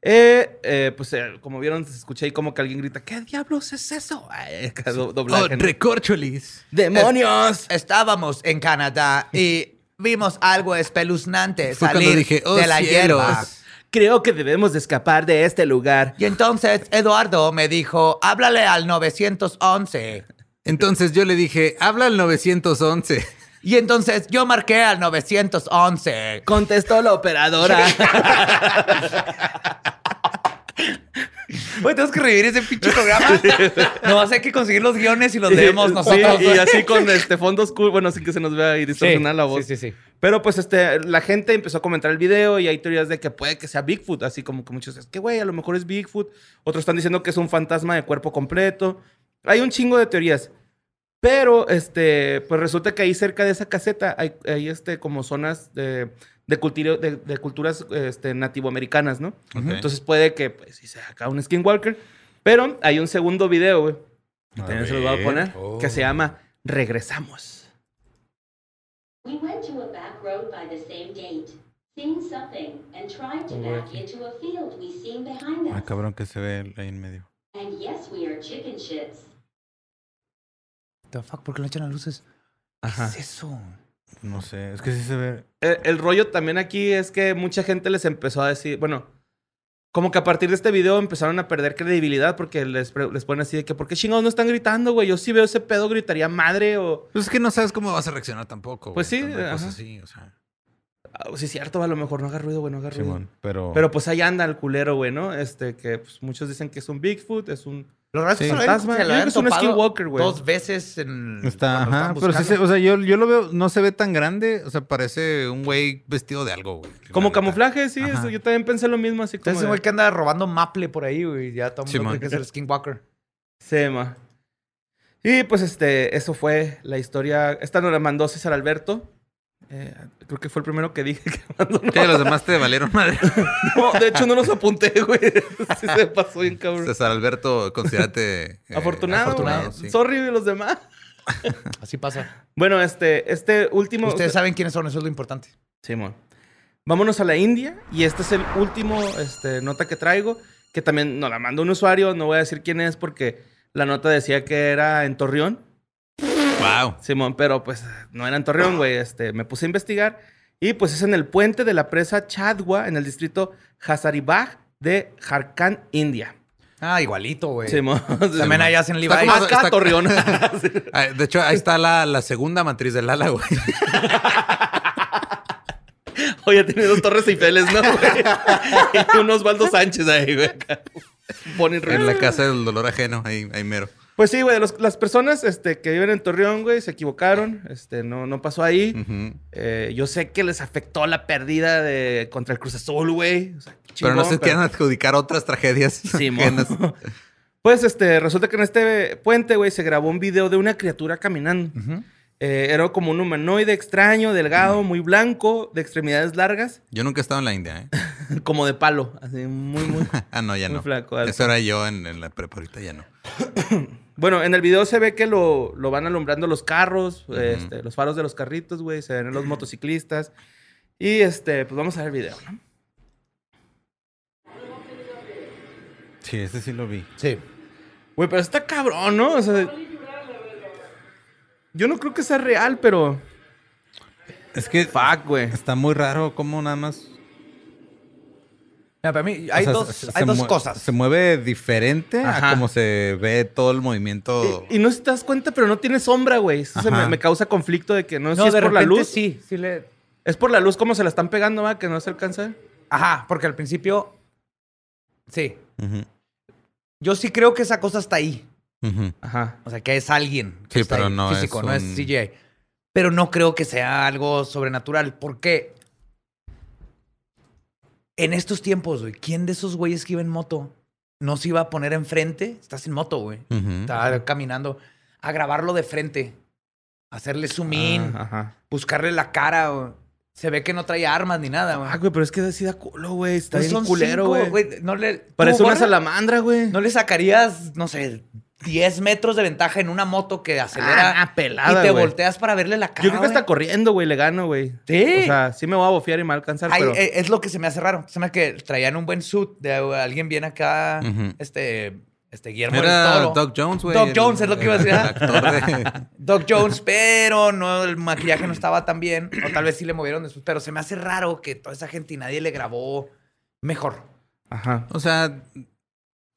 Eh, eh, pues eh, como vieron, se escucha ahí como que alguien grita, ¿qué diablos es eso? Ay, acá do- doblaje, ¿no? recorcholis. ¡Demonios! Estábamos en Canadá y vimos algo espeluznante Fue salir cuando dije, "Oh, de la cielos". hierba. Creo que debemos de escapar de este lugar. Y entonces Eduardo me dijo, háblale al 911. Entonces yo le dije, habla al 911. Y entonces yo marqué al 911. Contestó la operadora. (laughs) Oye, tenemos que revivir ese pinche programa. No, hay que conseguir los guiones y los leemos Sí, nosotros. y así con este fondos cool, bueno, sin que se nos vea y distorsionar la voz. Sí, sí, sí. Pero pues este, la gente empezó a comentar el video y hay teorías de que puede que sea Bigfoot, así como que muchos, es que güey, a lo mejor es Bigfoot. Otros están diciendo que es un fantasma de cuerpo completo. Hay un chingo de teorías. Pero, este, pues resulta que ahí cerca de esa caseta hay, hay este, como zonas de, de, cultiro- de, de culturas este, nativoamericanas, ¿no? Ok. Entonces puede que, pues, sea acá un skinwalker. Pero hay un segundo video, güey. que También se los voy a poner. Oh. Que se llama Regresamos. We went to a back road by the same gate, seen something, and tried to back into a field we seen behind us. Ah, cabrón, que se ve ahí en medio. And yes, we are chicken shits. The fuck, ¿por qué le echan las luces? ¿Qué Ajá. es eso? No sé, es que sí se ve. El, el rollo también aquí es que mucha gente les empezó a decir, bueno, como que a partir de este video empezaron a perder credibilidad porque les, les ponen así de que, ¿por qué chingados no están gritando, güey? Yo sí veo ese pedo, gritaría madre o... Pues es que no sabes cómo vas a reaccionar tampoco. Pues güey, sí, con una cosa ajá. así, o sea. Ah, sí, es cierto, a lo mejor no haga ruido, güey, no haga ruido. Pero. Pero pues ahí anda el culero, güey, ¿no? Este, que pues, muchos dicen que es un Bigfoot, es un... Los rastros Sí. se lo Fantasma. Yo lo creo que es un topado skinwalker, güey. Dos veces en. Está, ajá, pero sí o sea, yo, yo lo veo, no se ve tan grande, o sea, parece un güey vestido de algo, güey. Como camuflaje, sí, eso, yo también pensé lo mismo, así como... Entonces, ese de- güey que anda robando maple por ahí, güey. Ya todo el mundo cree que es el Skinwalker. Sí, ma. Y pues este, eso fue la historia. Esta nos la mandó César Alberto. Eh, creo que fue el primero que dije (laughs) que mandó. ¿Qué? Los demás te valieron madre. (laughs) No, de hecho no los apunté, güey. (laughs) Sí se pasó bien, cabrón. César Alberto, considérate. eh, afortunado, afortunado, sí. Sorry los demás. Así pasa. Bueno, este, este último. Ustedes saben quiénes son, eso es lo importante. Simón. Vámonos a la India. Y este es el último este, nota que traigo. Que también nos la mandó un usuario. No voy a decir quién es porque la nota decía que era en Torreón. Wow. Simón, pero pues no era en Torreón, güey. Este, me puse a investigar y pues es en el puente de la presa Chadwa, en el distrito Hazaribagh de Jharkhand, India. Ah, igualito, güey. Simón. También ahí hacen Levi. Está como- Acá, está- Torreón. (laughs) (laughs) Ah, De hecho, ahí está la, la segunda matriz del ala, güey. (laughs) Oye, tiene dos torres Eiffel, ¿no, güey? y un Osvaldo Sánchez ahí, güey. Ponen En la casa del dolor ajeno, ahí, ahí mero. Pues sí, güey, las personas este, que viven en Torreón, güey, se equivocaron. Este, no, no pasó ahí. Eh, yo sé que les afectó la pérdida de contra el Cruz Azul, güey. O sea, Pero no se quieran adjudicar otras tragedias. (laughs) Sí. (laughs) Pues este, resulta que en este puente, güey, se grabó un video de una criatura caminando. Eh, era como un humanoide extraño, delgado, muy blanco, de extremidades largas, Yo nunca he estado en la India, ¿eh? (laughs) como de palo, así muy, muy. Ah, no, ya Muy no. flaco. Eso era yo en, en la prepa, ahorita ya no. (coughs) bueno, en el video se ve que lo, lo van alumbrando los carros, este, los faros de los carritos, güey, se ven los motociclistas. Y este, pues vamos a ver el video, ¿no? Sí, ese sí lo vi. Sí. Güey, pero está cabrón, ¿no? O sea, yo no creo que sea real, pero. Es que Fuck, güey. está muy raro cómo nada más... Para mí o hay sea, dos, se- hay se dos cosas. Se mueve diferente Ajá. a cómo se ve todo el movimiento. Y, y no si te das cuenta, pero no tiene sombra, güey. Eso se me, causa conflicto de que no, sé No, si es de por la luz. sí. Sí le... Es por la luz como se la están pegando, va, que no se alcanza. Ajá, porque al principio... Sí. Yo sí creo que esa cosa está ahí. Ajá. O sea, que es alguien. que Sí, está pero ahí, no es físico, no es un- CGI. Pero no creo que sea algo sobrenatural. Porque en estos tiempos, güey, ¿quién de esos güeyes que iba en moto no se iba a poner enfrente? Estás en moto, güey. Está caminando. A grabarlo de frente. Hacerle zoom in. Ah, ajá. Buscarle la cara, güey. Se ve que no trae armas ni nada, güey. Ah, güey, pero es que así da culo, güey. Está Pues bien son culero, cinco, güey. No le... Parece ¿Tú, una salamandra, güey. ¿No le sacarías, no sé, 10 metros de ventaja en una moto que acelera Ah, pelada, y te volteas para verle la cara? Yo creo que está corriendo, güey. Le gano, güey. Sí. O sea, sí me voy a bofear y me va a alcanzar, Ay, pero... eh, es lo que se me hace raro. Se me hace que traían un buen suit de alguien bien acá, este, este Guillermo del Era Toro. Doc Jones, güey. Doc Jones es lo que iba a decir, (laughs) de... (laughs) Doc Jones, pero no, el maquillaje no estaba tan bien. O tal vez sí le movieron después. Pero se me hace raro que toda esa gente y nadie le grabó mejor. Ajá. O sea,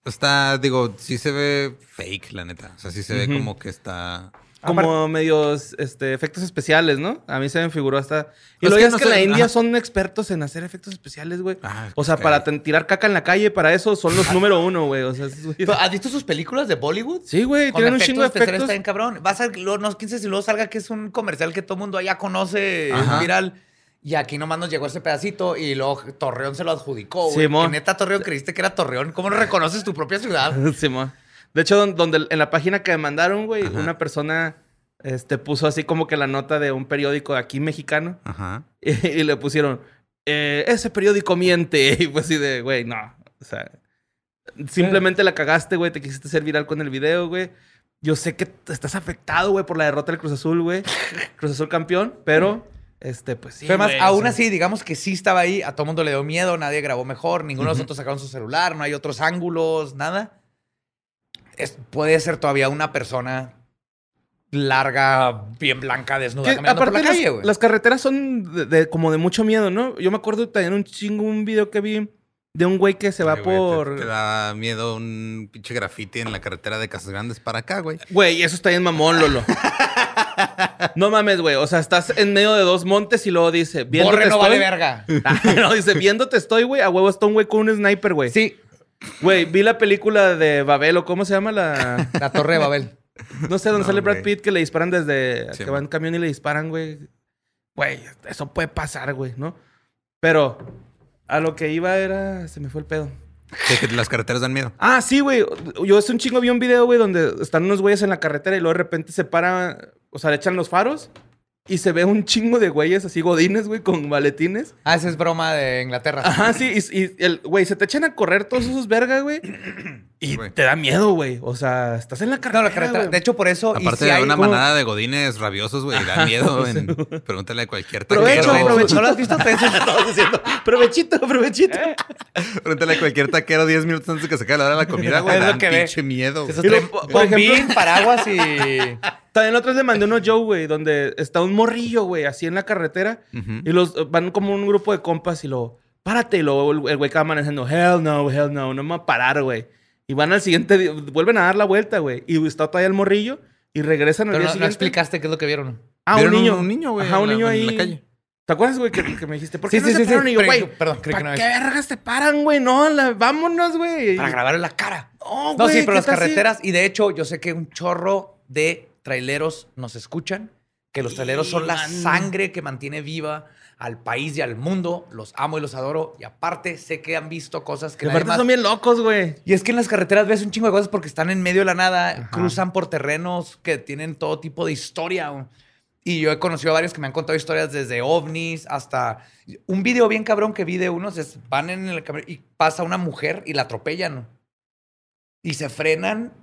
está, digo, sí se ve fake, la neta. O sea, sí se ve como que está... Como medios este, efectos especiales, ¿no? A mí se me figuró hasta. Y Pues lo que ya es no que en la India ajá. son expertos en hacer efectos especiales, güey. Ah, O sea, para tirar caca en la calle, para eso son los número uno, güey. O sea, Pero, ¿Has visto sus películas de Bollywood? sí, güey, Con tienen un efectos chingo de efectos. está bien cabrón. Vas a, no, quién sabe si luego salga que es un comercial que todo el mundo allá conoce, Ajá. es viral. Y aquí nomás nos llegó ese pedacito y luego Torreón se lo adjudicó, güey. Simón. Que neta Torreón creíste que era Torreón. ¿Cómo no reconoces tu propia ciudad? (laughs) Simón. De hecho, don- donde en la página que me mandaron, güey, una persona este, puso así como que la nota de un periódico aquí mexicano Ajá. (laughs) y, y le pusieron, eh, ese periódico miente. (laughs) Y pues así de, güey, no. O sea, simplemente la cagaste, güey, te quisiste ser viral con el video, güey. Yo sé que estás afectado, güey, por la derrota del Cruz Azul, güey. Cruz Azul campeón, pero, este, pues sí. Pero además, güey, aún sea, así, digamos que sí estaba ahí, a todo mundo le dio miedo, nadie grabó mejor, ninguno de nosotros sacaron su celular, no hay otros ángulos, nada. Es- puede ser todavía una persona larga, bien blanca, desnuda, Que, caminando por aparte, la las, calle, güey. las carreteras son de, de- como de mucho miedo, ¿no? Yo me acuerdo también un chingo, un video que vi de un güey que se va Ay, güey, por... Te, te da miedo un pinche graffiti en la carretera de Casas Grandes para acá, güey. Güey, eso está bien mamón, Lolo. (laughs) no mames, güey. O sea, estás en medio de dos montes y luego dice, viéndote Borre no estoy. vale verga. (laughs) Ah, no, dice, viéndote estoy, güey. A huevo está un güey con un sniper, güey. Sí, Güey, vi la película de Babel o cómo se llama la... la Torre de Babel. No sé, donde No, sale Brad güey. Pitt que le disparan desde... Sí, que va en camión y le disparan, güey. Güey, eso puede pasar, güey, ¿no? Pero a lo que iba era... Se me fue el pedo. Que, que las carreteras dan miedo. Ah, sí, güey. Yo hace un chingo vi un video, güey, donde están unos güeyes en la carretera y luego de repente se para, o sea, le echan los faros y se ve un chingo de güeyes así godines, güey, con maletines. Ah, esa es broma de Inglaterra. Ajá, sí, y, y el, güey, se te echan a correr todos esos vergas, güey. (clears throat) Y te da miedo, güey. O sea, estás en la No, carretera. la carretera. De hecho, por eso. y Aparte si de hay una como- manada de godines rabiosos, güey, da miedo. (laughs) en- Pregúntale a cualquier Provecho, taquero. Pero, provecho. ¿No lo has visto? Te diciendo, provechito, provechito. Pregúntale a cualquier taquero 10 minutos antes de que se acabe la hora de la comida, güey. (laughs) Es lo Dan que ve. pinche miedo. Por ejemplo- paraguas y. También otra vez le mandé uno a Joe, güey, donde está un morrillo, güey, así en la carretera. Y los van como un grupo de compas y lo, párate. Y luego el güey va manejando, hell no, hell no, no me va a parar, güey. Y van al siguiente día, vuelven a dar la vuelta, güey. Y está todavía el morrillo y regresan al Pero día no, explicaste qué es lo que vieron. Ah, un niño. un niño, güey, Ajá, en un niño en ahí. la calle. ¿Te acuerdas, güey, que, que me dijiste? ¿Por qué Sí, no sí, se sí. Y yo, güey, perdón, creí que ¿para no qué vergas te paran, güey? No, la- vámonos, güey. Para grabar en la cara. No, No, güey, sí, pero ¿qué las carreteras. Y de hecho, yo sé que un chorro de traileros nos escuchan. Que los traileros son la sangre que mantiene viva al país y al mundo. Los amo y los adoro. Y aparte, sé que han visto cosas que nadie aparte más- son bien locos, güey. Y es que en las carreteras ves un chingo de cosas porque están en medio de la nada, cruzan por terrenos que tienen todo tipo de historia. Y yo he conocido a varios que me han contado historias desde ovnis hasta un video bien cabrón que vi de unos es van en el camión y pasa una mujer y la atropellan. Y se frenan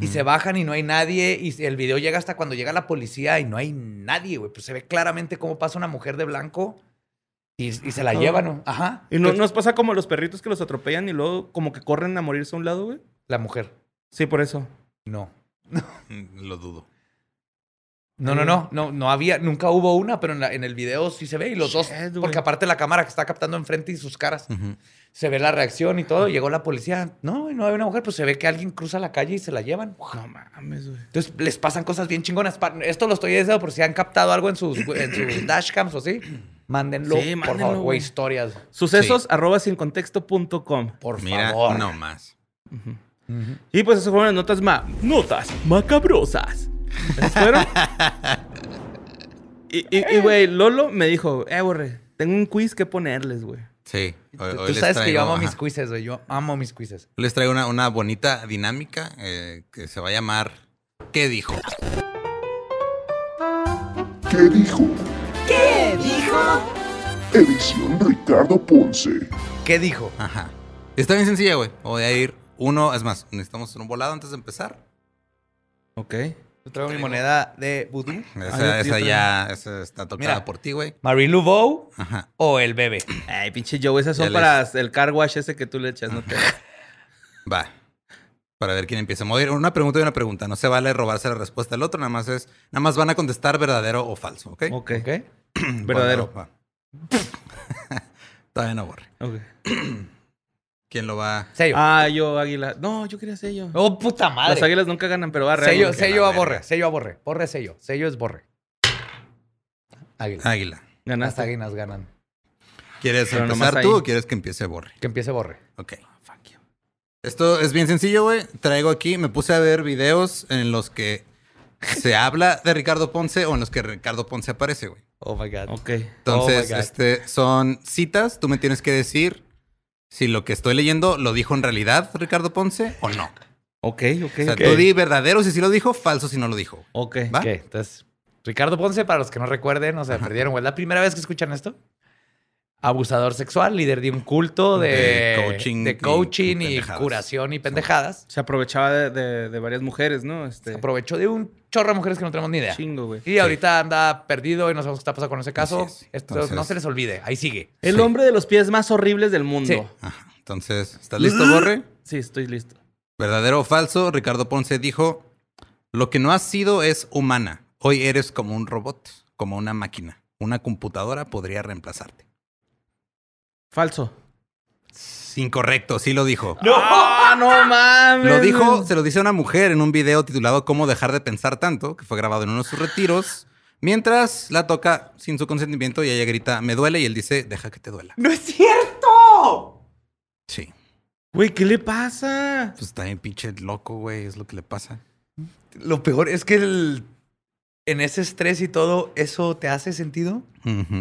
y se bajan y no hay nadie. Y el video llega hasta cuando llega la policía y no hay nadie, güey. Pues se ve claramente cómo pasa una mujer de blanco y, y se la Ah. llevan. ¿no? Ajá. Y no, nos pasa como los perritos que los atropellan y luego como que corren a morirse a un lado, güey. La mujer. Sí, por eso. No. (laughs) Lo dudo. No, no, no, no, no había, nunca hubo una, pero en, la- en el video sí se ve y los dos, porque aparte la cámara que está captando enfrente y sus caras, se ve la reacción y todo, llegó la policía, no, no hay una mujer, pues se ve que alguien cruza la calle y se la llevan. No mames, güey. Entonces les pasan cosas bien chingonas. Esto lo estoy diciendo por si han captado algo en sus, en sus (coughs) dashcams o así, mándenlo, Sí, por mándenlo, favor, o güey. historias, Sucesos arroba sin contexto.com. por Mira, favor. no más. Y pues esas fueron las notas ma notas macabrosas. ¿Esas fueron? (laughs) y, y, y, güey, Lolo me dijo, eh, borre, tengo un quiz que ponerles, güey. Sí. Hoy, Tú- hoy Tú les sabes que yo amo mis quizzes, güey, yo amo mis quizzes. Les traigo una, una bonita dinámica eh, que se va a llamar ¿Qué dijo? ¿Qué dijo? ¿Qué dijo? Edición Ricardo Ponce. ¿Qué dijo? Ajá. Está bien sencilla, güey. Voy a ir uno. Es más, necesitamos hacer un volado antes de empezar. Ok. Yo traigo mi moneda de vudú. Esa, Ah, esa ya esa está tocada Mira. por ti, güey. Marie Laveau Ajá. o el bebé. Ay, pinche Joe, esas son Ya para el car wash ese que tú le echas, no te... Va. para ver quién empieza a mover. Una pregunta y una pregunta. No se vale robarse la respuesta del otro, nada más es, nada más van a contestar verdadero o falso, ¿ok? Ok. ¿Ok? Verdadero. Va. (laughs) Todavía no borre. Ok. (clears throat) ¿Quién lo va? Sello. Ah, yo, águila. No, yo quería sello. oh, puta madre. Las águilas nunca ganan, pero va real. sello, sello a borre. Sello a borre. Borre sello. Sello es borre. Águila. Águila. Las Ganaste. águilas ganan. ¿Quieres Pero empezar tú ahí. o quieres que empiece borre? Que empiece borre. Ok. Esto es bien sencillo, güey. Traigo aquí, me puse a ver videos en los que se (laughs) habla de Ricardo Ponce o en los que Ricardo Ponce aparece, güey. Oh my God. Ok. Entonces, Oh God. este, son citas. Tú me tienes que decir si lo que estoy leyendo lo dijo en realidad Ricardo Ponce o no. Ok, ok, O sea, ok. tú di verdadero si sí lo dijo, falso si no lo dijo. Ok. ¿Va? Ok, entonces, Ricardo Ponce, para los que no recuerden, o sea, (laughs) perdieron, güey. ¿La primera vez que escuchan esto? Abusador sexual, líder de un culto de, De coaching de y coaching y, curación y pendejadas. Se aprovechaba de, de- de varias mujeres, ¿no? Este. Se aprovechó de un chorro de mujeres que no tenemos ni idea. Chingo, güey. Y ahorita anda perdido y no sabemos qué está pasando con ese caso. Así es. Esto Entonces- no se les olvide. Ahí sigue. El Sí. hombre de los pies más horribles del mundo. Sí. Ajá. Entonces, ¿estás listo, Borre? Sí, estoy listo. ¿Verdadero o falso? Ricardo Ponce dijo, lo que no has sido es humana. Hoy eres como un robot, como una máquina. Una computadora podría reemplazarte. Falso. Incorrecto, sí lo dijo. ¡Ah, no mames! Lo dijo, se lo dice a una mujer en un video titulado Cómo dejar de pensar tanto, que fue grabado en uno de sus retiros, mientras la toca sin su consentimiento y ella grita, me duele, y él dice, deja que te duela. ¡No es cierto! Sí, Güey, ¿qué le pasa? pues está bien pinche loco, güey, es lo que le pasa. Lo peor es que el- en ese estrés y todo, eso te hace sentido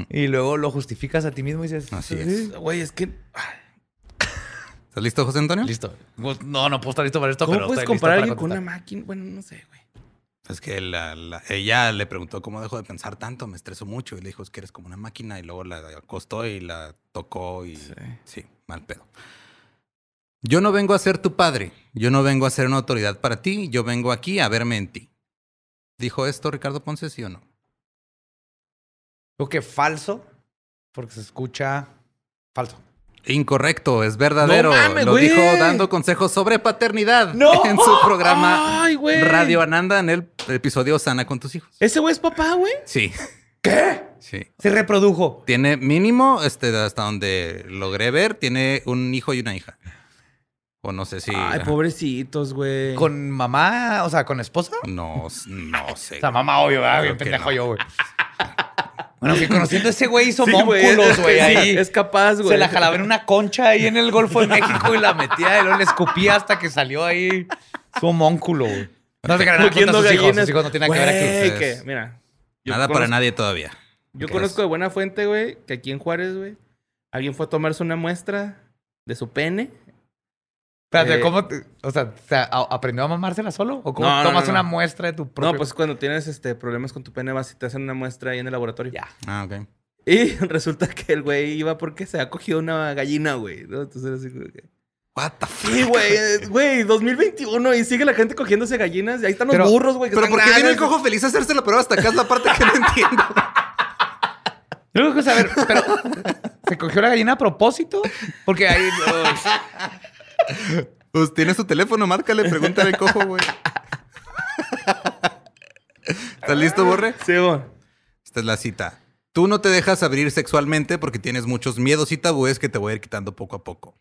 y luego lo justificas a ti mismo y dices, Así "Sí, es. Güey, es que. ¿Estás listo, José Antonio? Listo. Pues, No, no puedo estar listo para esto, ¿Cómo pero puedes estoy comparar a alguien con una máquina? Bueno, no sé, güey. Es que la- la- ella le preguntó cómo dejó de pensar tanto, me estresó mucho. Y le dijo, es que eres como una máquina. Y luego la acostó y la tocó y... Sí, mal pedo. Yo no vengo a ser tu padre. Yo no vengo a ser una autoridad para ti. Yo vengo aquí a verme en ti. ¿Dijo esto Ricardo Ponce, sí o no? Creo que falso, porque se escucha falso. Incorrecto, es verdadero. No mames, Lo dijo dando consejos sobre paternidad ¡No! (laughs) en su programa Ay. Radio Ananda en el episodio Sana con tus hijos. ¿Ese güey es papá, güey? Sí, ¿Qué? sí. Se reprodujo. Tiene mínimo, este, hasta donde logré ver, tiene un hijo y una hija. O no sé si. Ay, ajá. pobrecitos, güey. ¿Con mamá? O sea, ¿con esposa? No, no sé. O sea, mamá, obvio, ¿verdad? bien pendejo no. yo, güey. Bueno, que conociendo a ese güey hizo Sí, mónculos, güey, sí, ahí. Es capaz, güey. Se la jalaba en una concha ahí en el Golfo de México y la metía y luego le escupía hasta que salió ahí su homónculo, güey. No se crean Cogiendo sus hijos. Sus hijos no tienen nada que ver aquí. Que, mira. Nada para nadie todavía. Yo ¿Qué conozco es? de buena fuente, güey, que aquí en Juárez, güey, alguien fue a tomarse una muestra de su pene. Espérate, Eh, ¿cómo? te- o sea, ¿te a- ¿aprendió a mamársela solo? ¿O cómo No, no, tomas no, una muestra de tu propio? No, pues cuando tienes este problemas con tu pene vas y te hacen una muestra ahí en el laboratorio. Ya. Ah, ok. Y (laughs) resulta que el güey iba porque se ha cogido una gallina, güey. ¿no? Entonces así como que... What the fuck? Sí, güey, eh, güey, 2021 y sigue la gente cogiéndose gallinas y ahí están los Pero- burros, güey. Pero ¿por qué vino el cojo feliz a hacerse la prueba hasta acá? Es la parte que no entiendo. (laughs) Yo que saber, pero ¿se cogió la gallina a propósito? Porque ahí... (laughs) Pues tiene su teléfono, márcale, pregúntale al cojo, güey. ¿Estás listo, Borre? Sí, güey. Esta es la cita. Tú no te dejas abrir sexualmente porque tienes muchos miedos y tabúes que te voy a ir quitando poco a poco.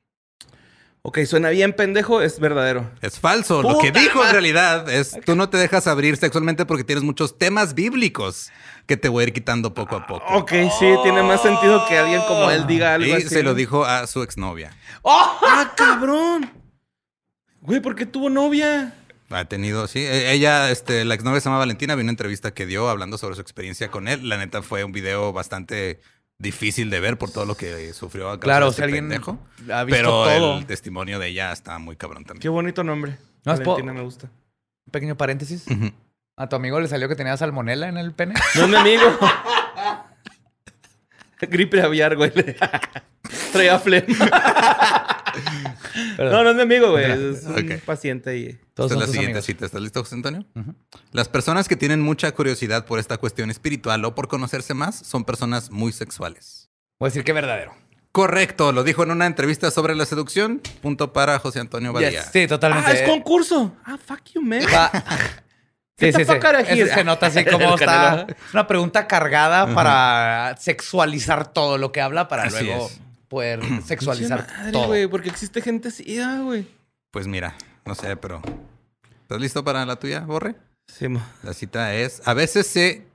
Ok, suena bien pendejo, es verdadero. Es falso. Lo que dijo en realidad es tú no te dejas abrir sexualmente porque tienes muchos temas bíblicos que te voy a ir quitando poco a poco. Ok, sí, tiene más sentido que alguien como él diga algo y así. se lo dijo a su exnovia. ¡Ah, cabrón! Güey, ¿por qué tuvo novia? Ha tenido, sí. E- Ella, este, la exnovia se llama Valentina, vi una entrevista que dio hablando sobre su experiencia con él. La neta fue un video bastante difícil de ver por todo lo que sufrió a causa Claro, de si este alguien pendejo. ha visto Pero todo. el testimonio de ella está muy cabrón Qué también. bonito nombre. No, es po- Valentina me gusta. Un pequeño paréntesis. ¿A tu amigo le salió que tenía salmonela en el pene? (laughs) No es mi amigo. (laughs) Gripe aviar, güey. (laughs) Traía flema. No, no es mi amigo, güey. Es un paciente y... Todos Esta es la siguiente amigos. cita. ¿Estás listo, José Antonio? Las personas que tienen mucha curiosidad por esta cuestión espiritual o por conocerse más son personas muy sexuales. Voy a decir que verdadero. Correcto, lo dijo en una entrevista sobre la seducción. Punto para José Antonio Badía. Yes, Sí, totalmente. Ah, es concurso. Ah, fuck you, man. (laughs) Sí, sí, sí. Eso se nota así como (laughs) está. Es una pregunta cargada para sexualizar todo lo que habla para Así luego es. Poder (clears throat) sexualizar madre, todo. güey, porque existe gente así, ah, güey. Pues mira, no sé, pero. ¿Estás listo para la tuya, Borre? Sí, mo. La cita es: A veces sé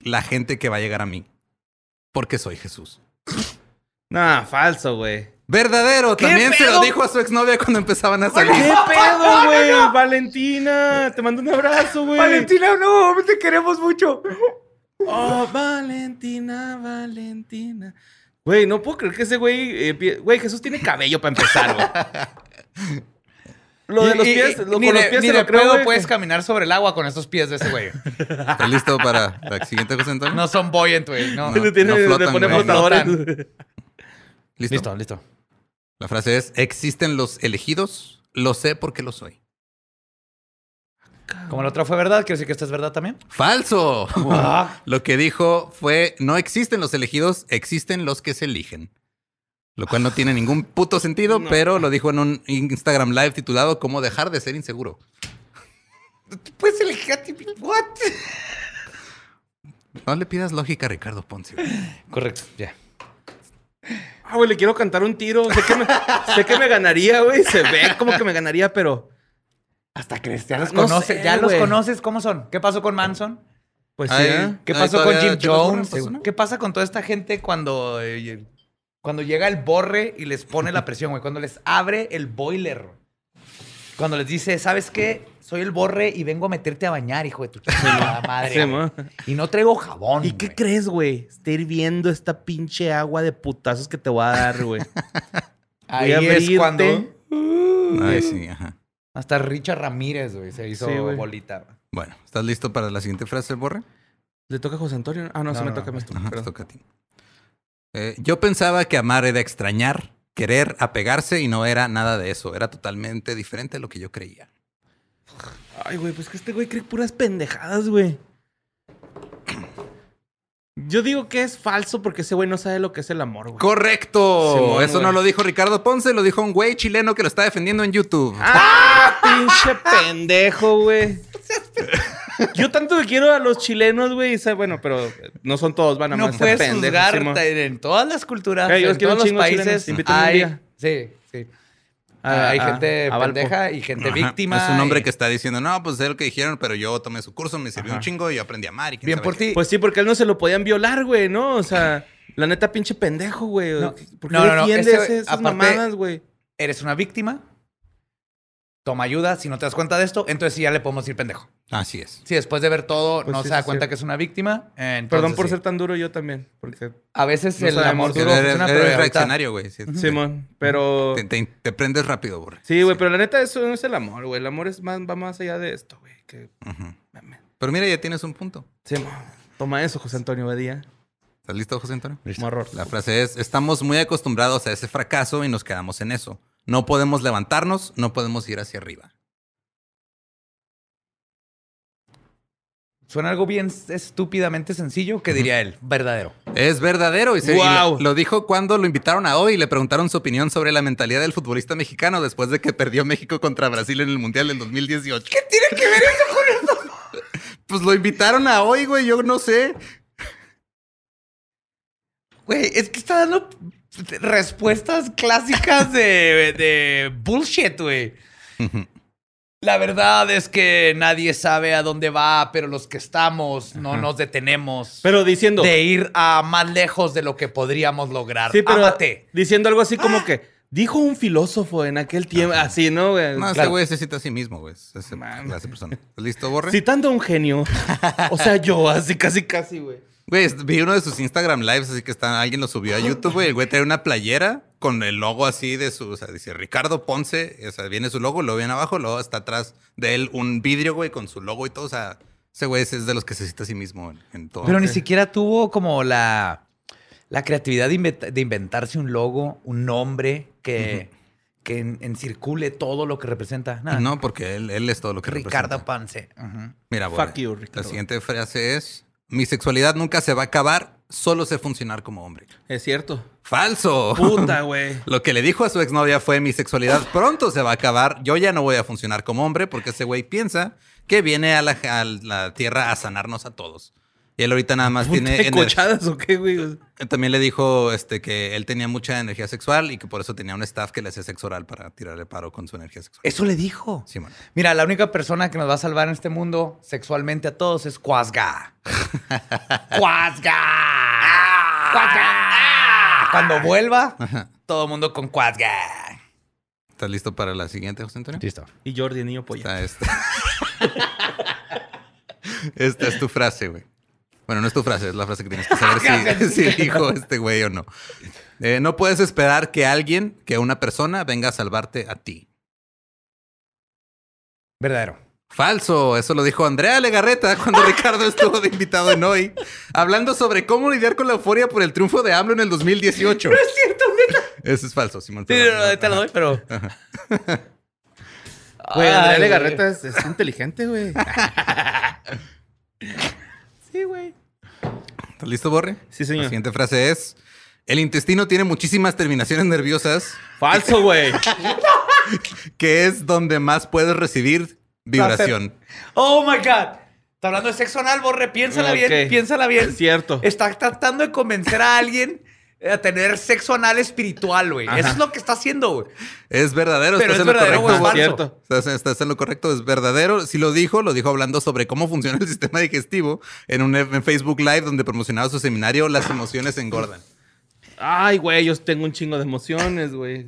la gente que va a llegar a mí. Porque soy Jesús. (sniffs) Nah, falso, güey. Verdadero, también se lo dijo a su exnovia cuando empezaban a salir. ¿Qué (laughs) pedo, (laughs) güey? Valentina, te mando un abrazo, güey. no, te queremos mucho. Oh, Valentina, Valentina. Güey, no puedo creer que ese güey. eh, Güey, Jesús tiene cabello para empezar, güey. Lo de los Y- y- pies, y- lo, ni con los de- pies ni se de lo creo, pedo güey. puedes que- caminar sobre el agua con estos pies de ese güey. ¿Estás listo para la siguiente, José Antonio? No son buoyant, güey. No. (laughs) No. Tiene- le flotan, pone flotadores. ¿Listo? Listo, listo. La frase es: ¿Existen los elegidos? Lo sé porque lo soy. Como la otra fue verdad, quiero decir que esta es verdad también. ¡Falso! (laughs) Ah. Lo que dijo fue: No existen los elegidos, existen los que se eligen. Lo cual no tiene ningún puto sentido, pero lo dijo en un Instagram Live titulado ¿Cómo dejar de ser inseguro? Puedes elegir a ti. What? No le pidas lógica a Ricardo Ponce. Correcto, ya. Ah, güey, le quiero cantar un tiro. Sé que me, sé que me ganaría, güey. Se ve como que me ganaría, pero. Hasta que ya los No conoces. sé, ya los güey. conoces. ¿Cómo son? ¿Qué pasó con Manson? Pues sí. Ay. ¿Qué Ay, pasó con Jim Jones? pues. ¿Qué pasa con toda esta gente cuando, eh, cuando llega el borre y les pone la presión, güey? Cuando les abre el boiler. Cuando les dice, ¿sabes qué? Soy el borre y vengo a meterte a bañar, hijo de tu (laughs) chingada madre. Sí, mo. y no traigo jabón. ¿Y qué güey. crees, güey? Está hirviendo esta pinche agua de putazos que te voy a dar, güey. (laughs) Ahí Voy a es cuando Ay, sí, ajá. Hasta Richard Ramírez, güey, se hizo Sí, güey. bolita. güey. Bueno, ¿estás listo para la siguiente frase, Borre? ¿Le toca a José Antonio? Ah, no, No, sí me no, toca a mí. Ajá, te toca a ti. Eh, yo pensaba que amar era extrañar, querer, apegarse y no era nada de eso. Era totalmente diferente a lo que yo creía. Ay, güey, pues que este güey cree puras pendejadas, güey. Yo digo que es falso porque ese güey no sabe lo que es el amor, güey. Correcto. Simón, Eso güey. no lo dijo Ricardo Ponce, lo dijo un güey chileno que lo está defendiendo en YouTube. ¡Ah! pinche pendejo, güey. Yo tanto que quiero a los chilenos, güey. y sé- Bueno, pero no son todos, van a No más puedes juzgar en todas las culturas, yo en quiero todos un los chingo países. invítame un Hay, día. sí, sí. A- hay a- gente a pendeja y gente Ajá. víctima. Es un hombre y- que está diciendo, no, pues sé lo que dijeron, pero yo tomé su curso, me sirvió un chingo y yo aprendí a amar. Y Bien por qué". ti. Pues sí, porque él no se lo podían violar, güey, ¿no? O sea, la neta, pinche pendejo, güey. No. ¿Por qué No, no, no, ese- esas aparte- mamadas, güey? Eres una víctima. Toma ayuda. Si no te das cuenta de esto, entonces sí ya le podemos decir pendejo. Así es. Si después de ver todo Pues no sí, se da cuenta sí. que es una víctima, entonces Perdón por sí. ser tan duro yo también, porque... A veces No el amor duro eres, funciona, eres reaccionario, güey. Sí, Simón, pero... Te, te- te prendes rápido, borre. Sí, güey, pero la neta eso no es el amor, güey. El amor es más, va más allá de esto, güey. Que... Pero mira, ya tienes un punto. Simón. Toma eso, José Antonio Badía. ¿Estás listo, José Antonio? Morror. La frase es, estamos muy acostumbrados a ese fracaso y nos quedamos en eso. No podemos levantarnos, no podemos ir hacia arriba. Suena algo bien estúpidamente sencillo, que diría él, verdadero. Es verdadero y, se, y Guau. lo, lo dijo cuando lo invitaron a hoy y le preguntaron su opinión sobre la mentalidad del futbolista mexicano después de que perdió México contra Brasil en el Mundial del 2018. ¿Qué tiene que ver eso con eso? (laughs) Pues lo invitaron a hoy, güey, yo no sé. Güey, es que está dando respuestas clásicas de, de bullshit, güey. La verdad es que nadie sabe a dónde va, pero los que estamos no nos detenemos Pero diciendo... de ir a más lejos de lo que podríamos lograr. Sí, pero Ámate. diciendo algo así como que... Dijo un filósofo en aquel tiempo. Así, ¿no, güey? No, este Claro. güey se cita a sí mismo, güey. Es ese Man. clase persona. ¿Estás ¿Listo, Borre? Citando a un genio. O sea, yo, así, casi, casi, güey. Güey, vi uno de sus Instagram lives, así que está, alguien lo subió a YouTube, güey. El güey trae una playera con el logo así de su, o sea, dice Ricardo Ponce, o sea, viene su logo, luego viene abajo, luego está atrás de él un vidrio, güey, con su logo y todo. O sea, ese güey es de los que se cita a sí mismo en, en todo. Pero ni siquiera tuvo como la, la creatividad de, inventa- de inventarse un logo, un nombre que, que en- encircule todo lo que representa. Nada. No, porque él, él es todo lo que Ricardo representa. Pance. Ujú. Mira, Borre, Fuck you, Ricardo. La siguiente frase es: Mi sexualidad nunca se va a acabar solo sé funcionar como hombre. Es cierto. Falso. Puta, (laughs) güey. Lo que le dijo a su exnovia fue mi sexualidad pronto se va a acabar. Yo ya no voy a funcionar como hombre porque ese güey piensa que viene a la, a la tierra a sanarnos a todos. Y él ahorita nada más tiene ¿Tiene ener- cochadas o qué, güey? También le dijo este, que él tenía mucha energía sexual y que por eso tenía un staff que le hacía sexo oral para tirarle paro con su energía sexual. Eso le dijo. Simón. Mira, la única persona que nos va a salvar en este mundo sexualmente a todos es Quasga. ¡Quasga! (laughs) ¡Quasga! Cuando vuelva, todo el mundo con Quasga. ¿Estás listo para la siguiente, José Antonio? Listo. Y Jordi, niño polla. Esta, esta. (laughs) Esta es tu frase, güey. Bueno, no es tu frase, es la frase que tienes que (laughs) saber si, (laughs) si dijo este güey o no. Eh, no puedes esperar que alguien, que una persona venga a salvarte a ti. Verdadero. Falso, eso lo dijo Andrea Legarreta (laughs) cuando Ricardo estuvo de invitado en hoy, hablando sobre cómo lidiar con la euforia por el triunfo de AMLO en el 2018. Es cierto, neta. Eso es falso, Simón. Sí, no, no, te lo doy, pero. Güey, Andrea. Legarreta es, es inteligente, güey. Sí, güey. ¿Estás listo, Borre? Sí, señor. La siguiente frase es: El intestino tiene muchísimas terminaciones nerviosas, Falso, güey. (laughs) que es donde más puedes recibir vibración. Oh my God. Está hablando de sexo anal, Borre. Piénsala bien, piénsala bien. Es cierto. Está tratando de convencer a alguien a tener sexo anal espiritual, güey. Eso es lo que está haciendo, güey. Es verdadero, Pero estás es en lo verdadero, correcto. güey, Es falso. cierto. Estás, estás en lo correcto, es verdadero. Si lo dijo, lo dijo hablando sobre cómo funciona el sistema digestivo en un en Facebook Live donde promocionaba su seminario Las emociones engordan. Ay, güey, yo tengo un chingo de emociones, güey.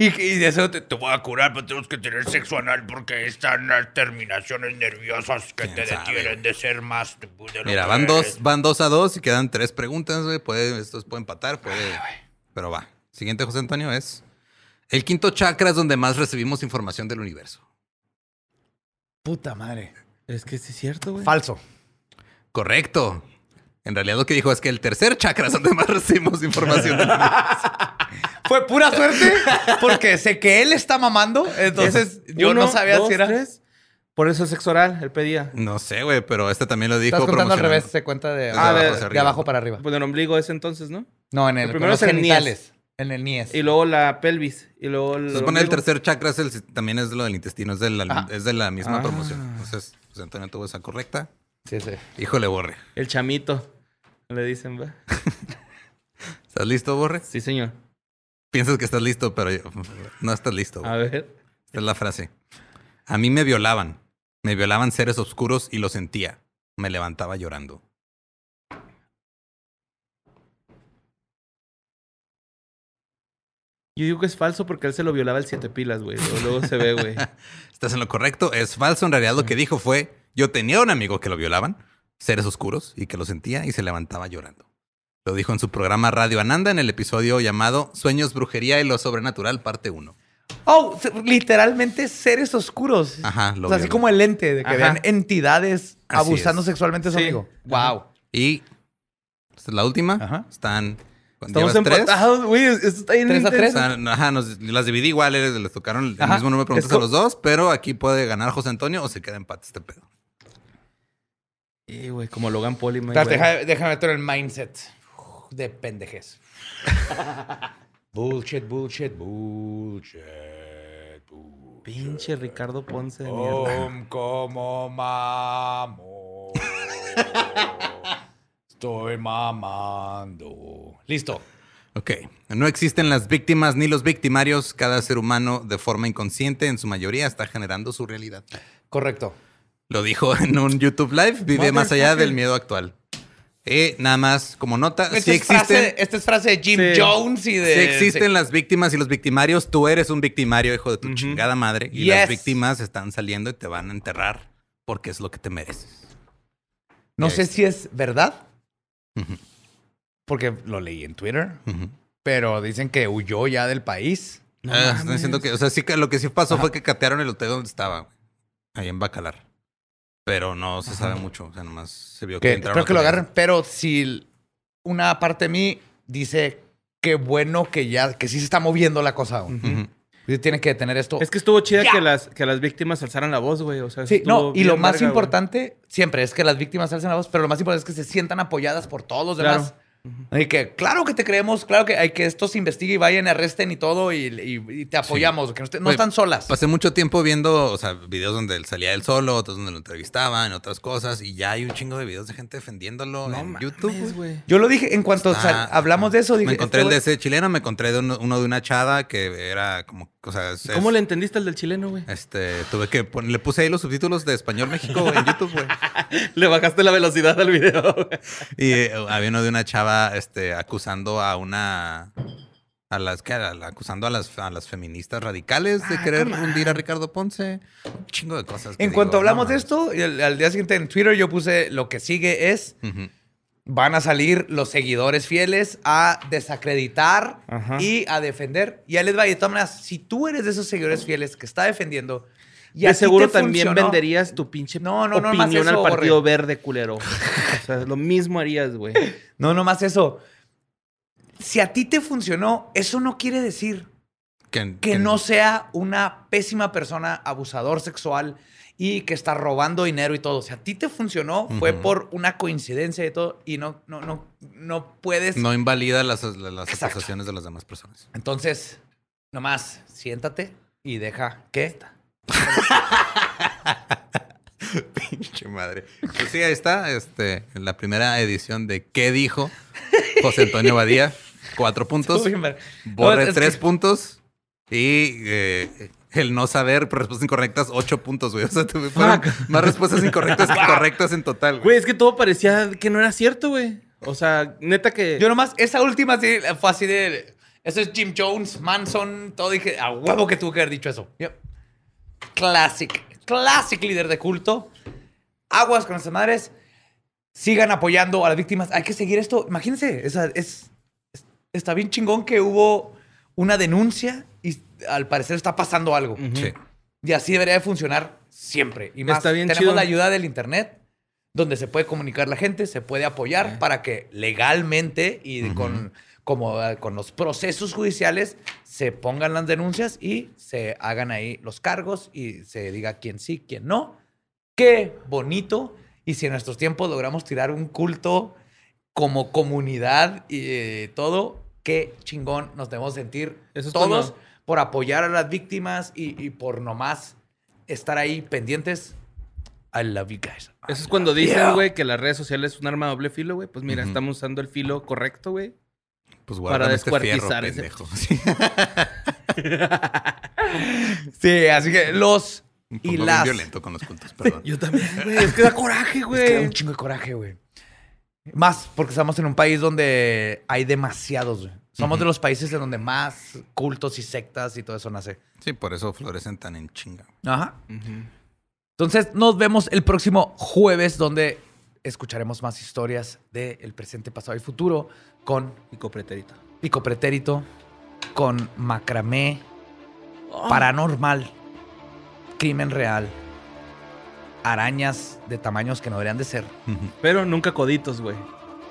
Y, y de eso te, Te voy a curar, pero tenemos que tener sexo anal porque están las terminaciones nerviosas que ¿Quién te sabe? detienen de ser más de lo Mira, que van eres. dos, van dos a dos y quedan tres preguntas, güey. Puede, estos pueden empatar, puede. Pero va. Siguiente, José Antonio, es. El quinto chakra es donde más recibimos información del universo. Puta madre. Es que sí es cierto, güey. Falso. Correcto. En realidad lo que dijo es que el tercer chakra es donde más (laughs) recibimos información del universo. Fue pura suerte porque sé que él está mamando. Entonces yo Uno, no sabía dos, si era. tres. Por eso es sexo oral, él pedía. No sé, güey, pero este también lo dijo. Estás contando al revés, se cuenta de, Desde Ah, de, de- abajo de para arriba. Pues en el ombligo ese entonces, ¿no? No, en el, El primero es el niés. genitales. En el niés. Y luego la pelvis. Y luego el. Se supone el tercer chakra es el, también es lo del intestino, es de la, es de la misma Ah. promoción. Entonces, José Antonio tuvo esa correcta. Sí, sí. Híjole, Borre. El chamito. Le dicen, ¿va? (laughs) ¿Estás listo, Borre? Sí, señor. Piensas que estás listo, pero yo- no estás listo. A ver. Esta es la frase. A mí me violaban. Me violaban seres oscuros y lo sentía. Me levantaba llorando. Yo digo que es falso porque él se lo violaba el siete pilas, güey. Luego, luego se ve, güey. (laughs) Estás en lo correcto. Es falso. En realidad lo que dijo fue, yo tenía un amigo que lo violaban, seres oscuros, y que lo sentía y se levantaba llorando. Lo dijo en su programa Radio Ananda en el episodio llamado Sueños, Brujería y lo Sobrenatural, parte 1. Oh, literalmente seres oscuros. Ajá, lo o sea, así como el lente, de que Ajá. vean entidades Así abusando es. sexualmente a su Sí. amigo. Ajá. Wow. Y esta es la última. Ajá. Están. Estamos empatados, güey. Esto está bien ¿Tres a tres? intenso. Están- ajá, nos- las dividí igual, eh, les tocaron el Ajá. mismo número de preguntas a los dos, pero aquí puede ganar José Antonio o se queda empate este pedo. Sí, güey, como Logan Paul y Espérate, déjame, déjame meter el mindset de pendejes. (laughs) bullshit, bullshit, bullshit, bullshit. Pinche Ricardo Ponce de mierda. Om como mamo. Estoy mamando. Listo. Ok. No existen las víctimas ni los victimarios. Cada ser humano, de forma inconsciente, en su mayoría, está generando su realidad. Correcto. Lo dijo en un YouTube Live. Vive más allá del miedo actual. Y nada más, como nota, Esta, si es frase, esta es frase de Jim Sí. Jones y de. si existen las víctimas y los victimarios, tú eres un victimario, hijo de tu chingada madre. Y Yes. las víctimas están saliendo y te van a enterrar porque es lo que te mereces. No sé si es verdad, porque lo leí en Twitter, pero dicen que huyó ya del país. No Ah, están diciendo que, o sea, sí que lo que sí pasó fue que catearon el hotel donde estaba. Ahí en Bacalar. Pero no se sabe mucho. O sea, nomás se vio que Que, entraron que lo comer. agarran, pero si una parte de mí dice qué bueno que ya, que sí se está moviendo la cosa aún. Tiene que detener esto. Es que estuvo chida que las, que las víctimas alzaran la voz, güey. O sea, Sí, no, y lo más güey. importante siempre es que las víctimas alcen la voz, pero lo más importante es que se sientan apoyadas por todos los Claro. Y que, claro que te creemos, claro que hay que esto se investigue y vayan, arresten y todo, y, y- y te apoyamos, que no, están solas. Pasé mucho tiempo viendo, o sea, videos donde él salía él solo, otros donde lo entrevistaban, otras cosas, y ya hay un chingo de videos de gente defendiéndolo No en mames, YouTube. Yo lo dije, en cuanto Está- hablamos de eso, dije... Me encontré este el de ese chileno, me encontré de uno, uno de una chada que era como, o sea, es- ¿Cómo es- le entendiste al del chileno, güey? Este, tuve que poner, le puse ahí los subtítulos de español México en YouTube, güey. (laughs) Le bajaste la velocidad al video, güey. Y eh, había uno de una chava, este, acusando a una, a las, ¿qué era? Acusando a las, a las feministas radicales de querer hundir a Ricardo Ponce. Un chingo de cosas. que En digo, cuanto hablamos no de esto, al, al día siguiente en Twitter yo puse lo que sigue es. Van a salir los seguidores fieles a desacreditar Ajá. y a defender. Y ahí les va. Y de todas maneras, si tú eres de esos seguidores fieles que está defendiendo y a de seguro también funcionó- venderías tu pinche No, no, no, más opinión eso, al Partido Borre. Verde, culero. O sea, lo mismo harías, güey. No, no más eso. Si a ti te funcionó, eso no quiere decir Que, que no sea una pésima persona, abusador sexual y que está robando dinero y todo. Si a ti te funcionó, fue por una coincidencia y todo y no, no, no, no puedes. No invalida las, las acusaciones de las demás personas. Entonces, nomás siéntate y deja que. (laughs) Pinche madre. Pues sí, ahí está. Este, en la primera edición de ¿Qué dijo? José Antonio Badía. Cuatro (laughs) puntos. Borre tres que- puntos. Y eh, el no saber respuestas incorrectas, ocho puntos, güey. O sea, tuve más respuestas incorrectas que (laughs) correctas en total, güey. Güey, es que todo parecía que no era cierto, güey. O sea, neta que... Yo nomás, esa última sí, fue así de. Eso es Jim Jones, Manson, todo. Dije, a huevo que tuvo que haber dicho eso. Yep. Classic. Classic líder de culto. Aguas con nuestras madres. Sigan apoyando a las víctimas. Hay que seguir esto. Imagínense, es- está bien chingón que hubo una denuncia y al parecer está pasando algo. Ujú. Sí. Y así debería de funcionar siempre. Y más, Está bien tenemos chido. la ayuda del internet, donde se puede comunicar la gente, se puede apoyar para que legalmente y con, como, con los procesos judiciales se pongan las denuncias y se hagan ahí los cargos y se diga quién sí, quién no. Qué bonito. Y si en nuestros tiempos logramos tirar un culto como comunidad y eh, todo, qué chingón nos debemos sentir Eso es todos por apoyar a las víctimas y, y por nomás estar ahí pendientes. I love you guys. Eso es cuando dicen, güey, que las redes sociales es un arma de doble filo, güey. Pues mira, estamos usando el filo correcto, güey. Pues Para guarda este fierro, descuartizar ese- pendejo. (laughs) Sí. Sí, así que los Un y poco las. violento con los cultos, perdón. (laughs) Yo también, güey. Es que da coraje, Es que da güey. un chingo de coraje, güey. Más porque estamos en un país donde hay demasiados, güey. Somos de los países en donde más cultos y sectas y todo eso nace. Sí, por eso florecen tan en chinga. Ajá. Entonces, nos vemos el próximo jueves, donde escucharemos más historias del presente, pasado y futuro con Y copreterito. Pico Pretérito, con Macramé, Paranormal, Crimen Real, arañas de tamaños que no deberían de ser, Pero nunca coditos, güey.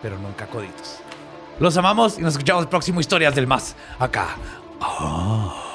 pero nunca coditos. Los amamos y nos escuchamos próximo Historias del Más acá. Ah.